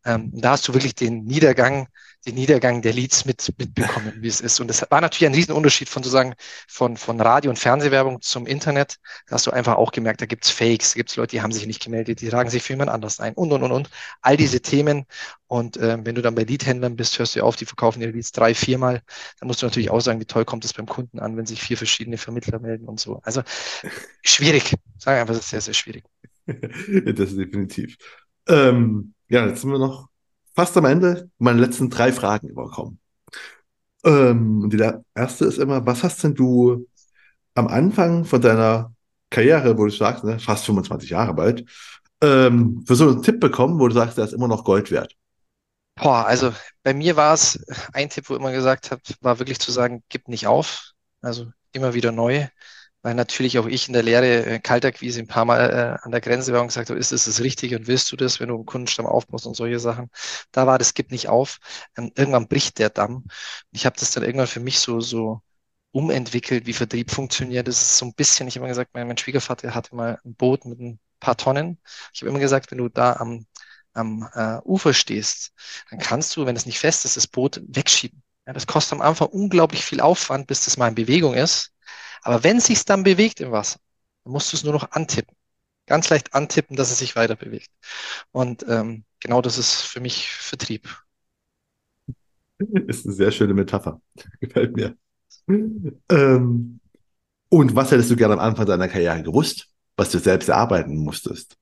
Ähm, da hast du wirklich den Niedergang den Niedergang der Leads mit, mitbekommen, wie es ist. Und das war natürlich ein Riesenunterschied von sozusagen von, von Radio- und Fernsehwerbung zum Internet. Da hast du einfach auch gemerkt, da gibt's Fakes, da gibt's Leute, die haben sich nicht gemeldet, die tragen sich für jemand anders ein und, und, und, und. All diese Themen. Und äh, wenn du dann bei Leadhändlern bist, hörst du auf, die verkaufen ihre Leads drei, viermal. Dann musst du natürlich auch sagen, wie toll kommt es beim Kunden an, wenn sich vier verschiedene Vermittler melden und so. Also schwierig. Sagen einfach, das ist sehr, sehr schwierig. das ist definitiv. Ähm, ja, jetzt sind wir noch fast am Ende meine letzten drei Fragen überkommen. Ähm, die erste ist immer, was hast denn du am Anfang von deiner Karriere, wo du sagst, ne, fast 25 Jahre bald, ähm, für so einen Tipp bekommen, wo du sagst, der ist immer noch Gold wert? Boah, also bei mir war es ein Tipp, wo immer gesagt habe, war wirklich zu sagen, gib nicht auf. Also immer wieder neu weil natürlich auch ich in der Lehre äh, Kaltakquise ein paar Mal äh, an der Grenze war und gesagt habe, ist das das Richtige und willst du das, wenn du einen Kundenstamm aufbaust und solche Sachen. Da war das gibt nicht auf. Ähm, irgendwann bricht der Damm. Ich habe das dann irgendwann für mich so, so umentwickelt, wie Vertrieb funktioniert. Das ist so ein bisschen, ich habe immer gesagt, mein, mein Schwiegervater hatte mal ein Boot mit ein paar Tonnen. Ich habe immer gesagt, wenn du da am, am äh, Ufer stehst, dann kannst du, wenn es nicht fest ist, das Boot wegschieben. Ja, das kostet am Anfang unglaublich viel Aufwand, bis das mal in Bewegung ist. Aber wenn es sich dann bewegt im Wasser, dann musst du es nur noch antippen. Ganz leicht antippen, dass es sich weiter bewegt. Und ähm, genau das ist für mich Vertrieb. Ist eine sehr schöne Metapher. Gefällt mir. Ähm, und was hättest du gerne am Anfang deiner Karriere gewusst, was du selbst erarbeiten musstest?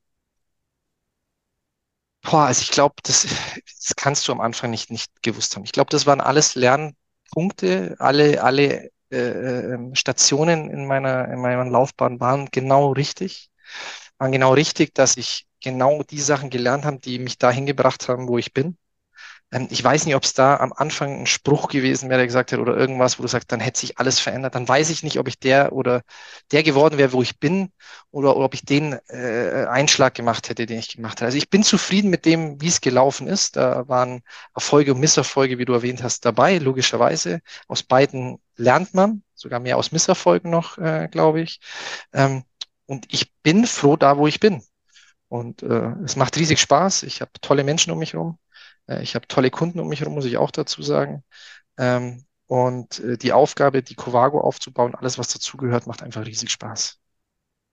Boah, also ich glaube, das, das kannst du am Anfang nicht, nicht gewusst haben. Ich glaube, das waren alles Lernpunkte, alle, alle äh, ähm, Stationen in meiner, in meiner Laufbahn waren genau richtig. Waren genau richtig, dass ich genau die Sachen gelernt habe, die mich dahin gebracht haben, wo ich bin. Ähm, ich weiß nicht, ob es da am Anfang ein Spruch gewesen wäre, der gesagt hat, oder irgendwas, wo du sagst, dann hätte sich alles verändert. Dann weiß ich nicht, ob ich der oder der geworden wäre, wo ich bin, oder, oder ob ich den äh, Einschlag gemacht hätte, den ich gemacht habe. Also ich bin zufrieden mit dem, wie es gelaufen ist. Da waren Erfolge und Misserfolge, wie du erwähnt hast, dabei, logischerweise. Aus beiden lernt man, sogar mehr aus Misserfolgen noch, äh, glaube ich. Ähm, und ich bin froh da, wo ich bin. Und äh, es macht riesig Spaß. Ich habe tolle Menschen um mich herum. Äh, ich habe tolle Kunden um mich herum, muss ich auch dazu sagen. Ähm, und äh, die Aufgabe, die Covago aufzubauen, alles, was dazugehört, macht einfach riesig Spaß.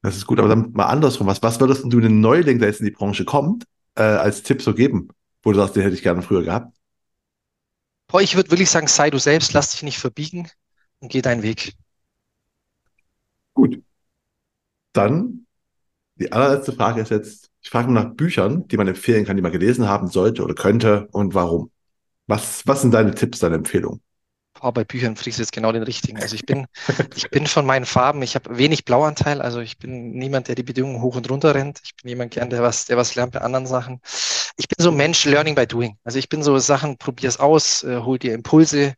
Das ist gut, aber dann mal andersrum. Was, was würdest du den Neuling, der jetzt in die Branche kommt, äh, als Tipp so geben, wo du sagst, den hätte ich gerne früher gehabt? Boah, ich würde wirklich sagen, sei du selbst, lass dich nicht verbiegen und geh deinen Weg. Gut. Dann die allerletzte Frage ist jetzt, ich frage mal nach Büchern, die man empfehlen kann, die man gelesen haben sollte oder könnte und warum. Was, was sind deine Tipps, deine Empfehlungen? Oh, bei Büchern kriegst du jetzt genau den richtigen. Also ich bin, ich bin von meinen Farben, ich habe wenig Blauanteil, also ich bin niemand, der die Bedingungen hoch und runter rennt. Ich bin jemand gern, der was, der was lernt bei anderen Sachen. Ich bin so ein Mensch, Learning by Doing. Also ich bin so Sachen, probier's aus, äh, hol dir Impulse,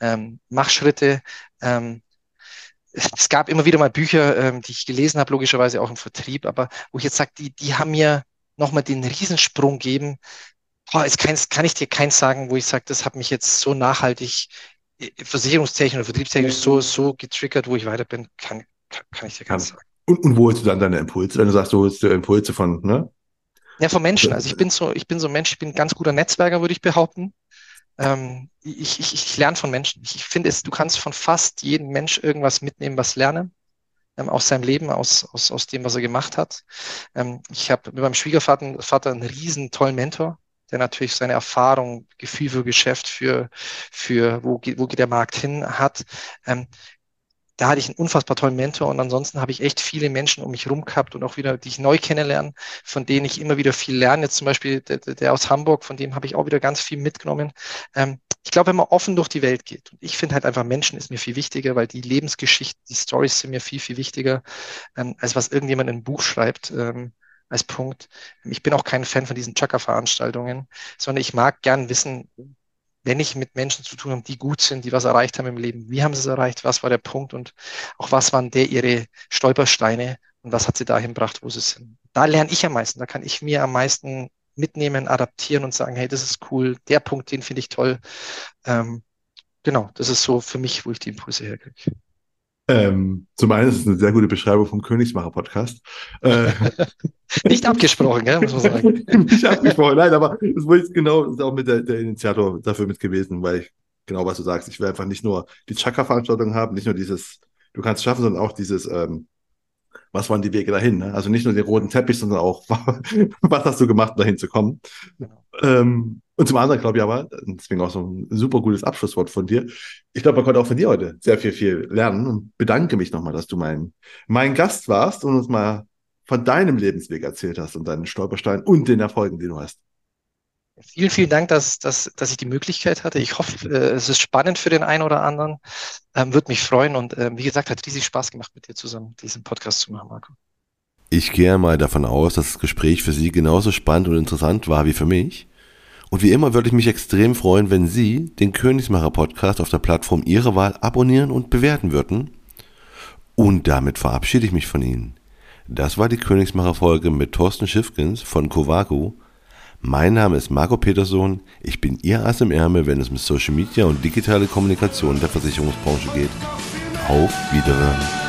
ähm, mach Schritte. Ähm, es gab immer wieder mal Bücher, ähm, die ich gelesen habe, logischerweise auch im Vertrieb, aber wo ich jetzt sage, die, die haben mir nochmal den Riesensprung gegeben. Boah, jetzt kann, kann ich dir keins sagen, wo ich sage, das hat mich jetzt so nachhaltig versicherungstechnisch oder vertriebstechnisch so, so getriggert, wo ich weiter bin, kann, kann, ich dir keins sagen. Und, und wo holst du dann deine Impulse? Wenn du sagst, du holst dir Impulse von, ne? Ja, von Menschen. Also ich bin so, ich bin so ein Mensch, ich bin ein ganz guter Netzwerker, würde ich behaupten. Ähm, ich, ich, ich lerne von Menschen. Ich, ich finde es, du kannst von fast jedem Mensch irgendwas mitnehmen, was lernen. Ähm, aus seinem Leben, aus, aus, aus dem, was er gemacht hat. Ähm, ich habe mit meinem Schwiegervater Vater einen riesen tollen Mentor. Der natürlich seine Erfahrung, Gefühl für Geschäft, für, für wo, geht, wo geht der Markt hin hat. Ähm, da hatte ich einen unfassbar tollen Mentor und ansonsten habe ich echt viele Menschen um mich rum gehabt und auch wieder, die ich neu kennenlerne, von denen ich immer wieder viel lerne. Jetzt zum Beispiel der, der aus Hamburg, von dem habe ich auch wieder ganz viel mitgenommen. Ähm, ich glaube, wenn man offen durch die Welt geht, und ich finde halt einfach Menschen ist mir viel wichtiger, weil die Lebensgeschichten, die Stories sind mir viel, viel wichtiger, ähm, als was irgendjemand in ein Buch schreibt. Ähm, als Punkt. Ich bin auch kein Fan von diesen Chaka-Veranstaltungen, sondern ich mag gern wissen, wenn ich mit Menschen zu tun habe, die gut sind, die was erreicht haben im Leben, wie haben sie es erreicht, was war der Punkt und auch was waren der ihre Stolpersteine und was hat sie dahin gebracht, wo sie sind. Da lerne ich am meisten, da kann ich mir am meisten mitnehmen, adaptieren und sagen, hey, das ist cool, der Punkt, den finde ich toll. Ähm, genau, das ist so für mich, wo ich die Impulse herkriege. Ähm, zum einen ist es eine sehr gute Beschreibung vom Königsmacher-Podcast. Äh, nicht abgesprochen, gell, muss man sagen. nicht abgesprochen, nein, aber das war jetzt genau, ist auch mit der, der Initiator dafür mit gewesen, weil ich genau was du sagst. Ich will einfach nicht nur die Chakra-Veranstaltung haben, nicht nur dieses, du kannst es schaffen, sondern auch dieses, ähm, was waren die Wege dahin? Ne? Also nicht nur den roten Teppich, sondern auch, was hast du gemacht, dahin zu kommen? Genau. Ähm, und zum anderen glaube ich aber, deswegen auch so ein super gutes Abschlusswort von dir. Ich glaube, man konnte auch von dir heute sehr viel, viel lernen und bedanke mich nochmal, dass du mein, mein Gast warst und uns mal von deinem Lebensweg erzählt hast und deinen Stolpersteinen und den Erfolgen, die du hast. Vielen, vielen Dank, dass, dass, dass ich die Möglichkeit hatte. Ich hoffe, äh, es ist spannend für den einen oder anderen. Ähm, Würde mich freuen und äh, wie gesagt, hat riesig Spaß gemacht, mit dir zusammen diesen Podcast zu machen, Marco. Ich gehe mal davon aus, dass das Gespräch für Sie genauso spannend und interessant war wie für mich. Und wie immer würde ich mich extrem freuen, wenn Sie den Königsmacher Podcast auf der Plattform Ihrer Wahl abonnieren und bewerten würden. Und damit verabschiede ich mich von Ihnen. Das war die Königsmacher Folge mit Thorsten Schiffkens von Kovaku. Mein Name ist Marco Peterson. Ich bin Ihr Ass im Ärmel, wenn es um Social Media und digitale Kommunikation der Versicherungsbranche geht. Auf Wiederhören.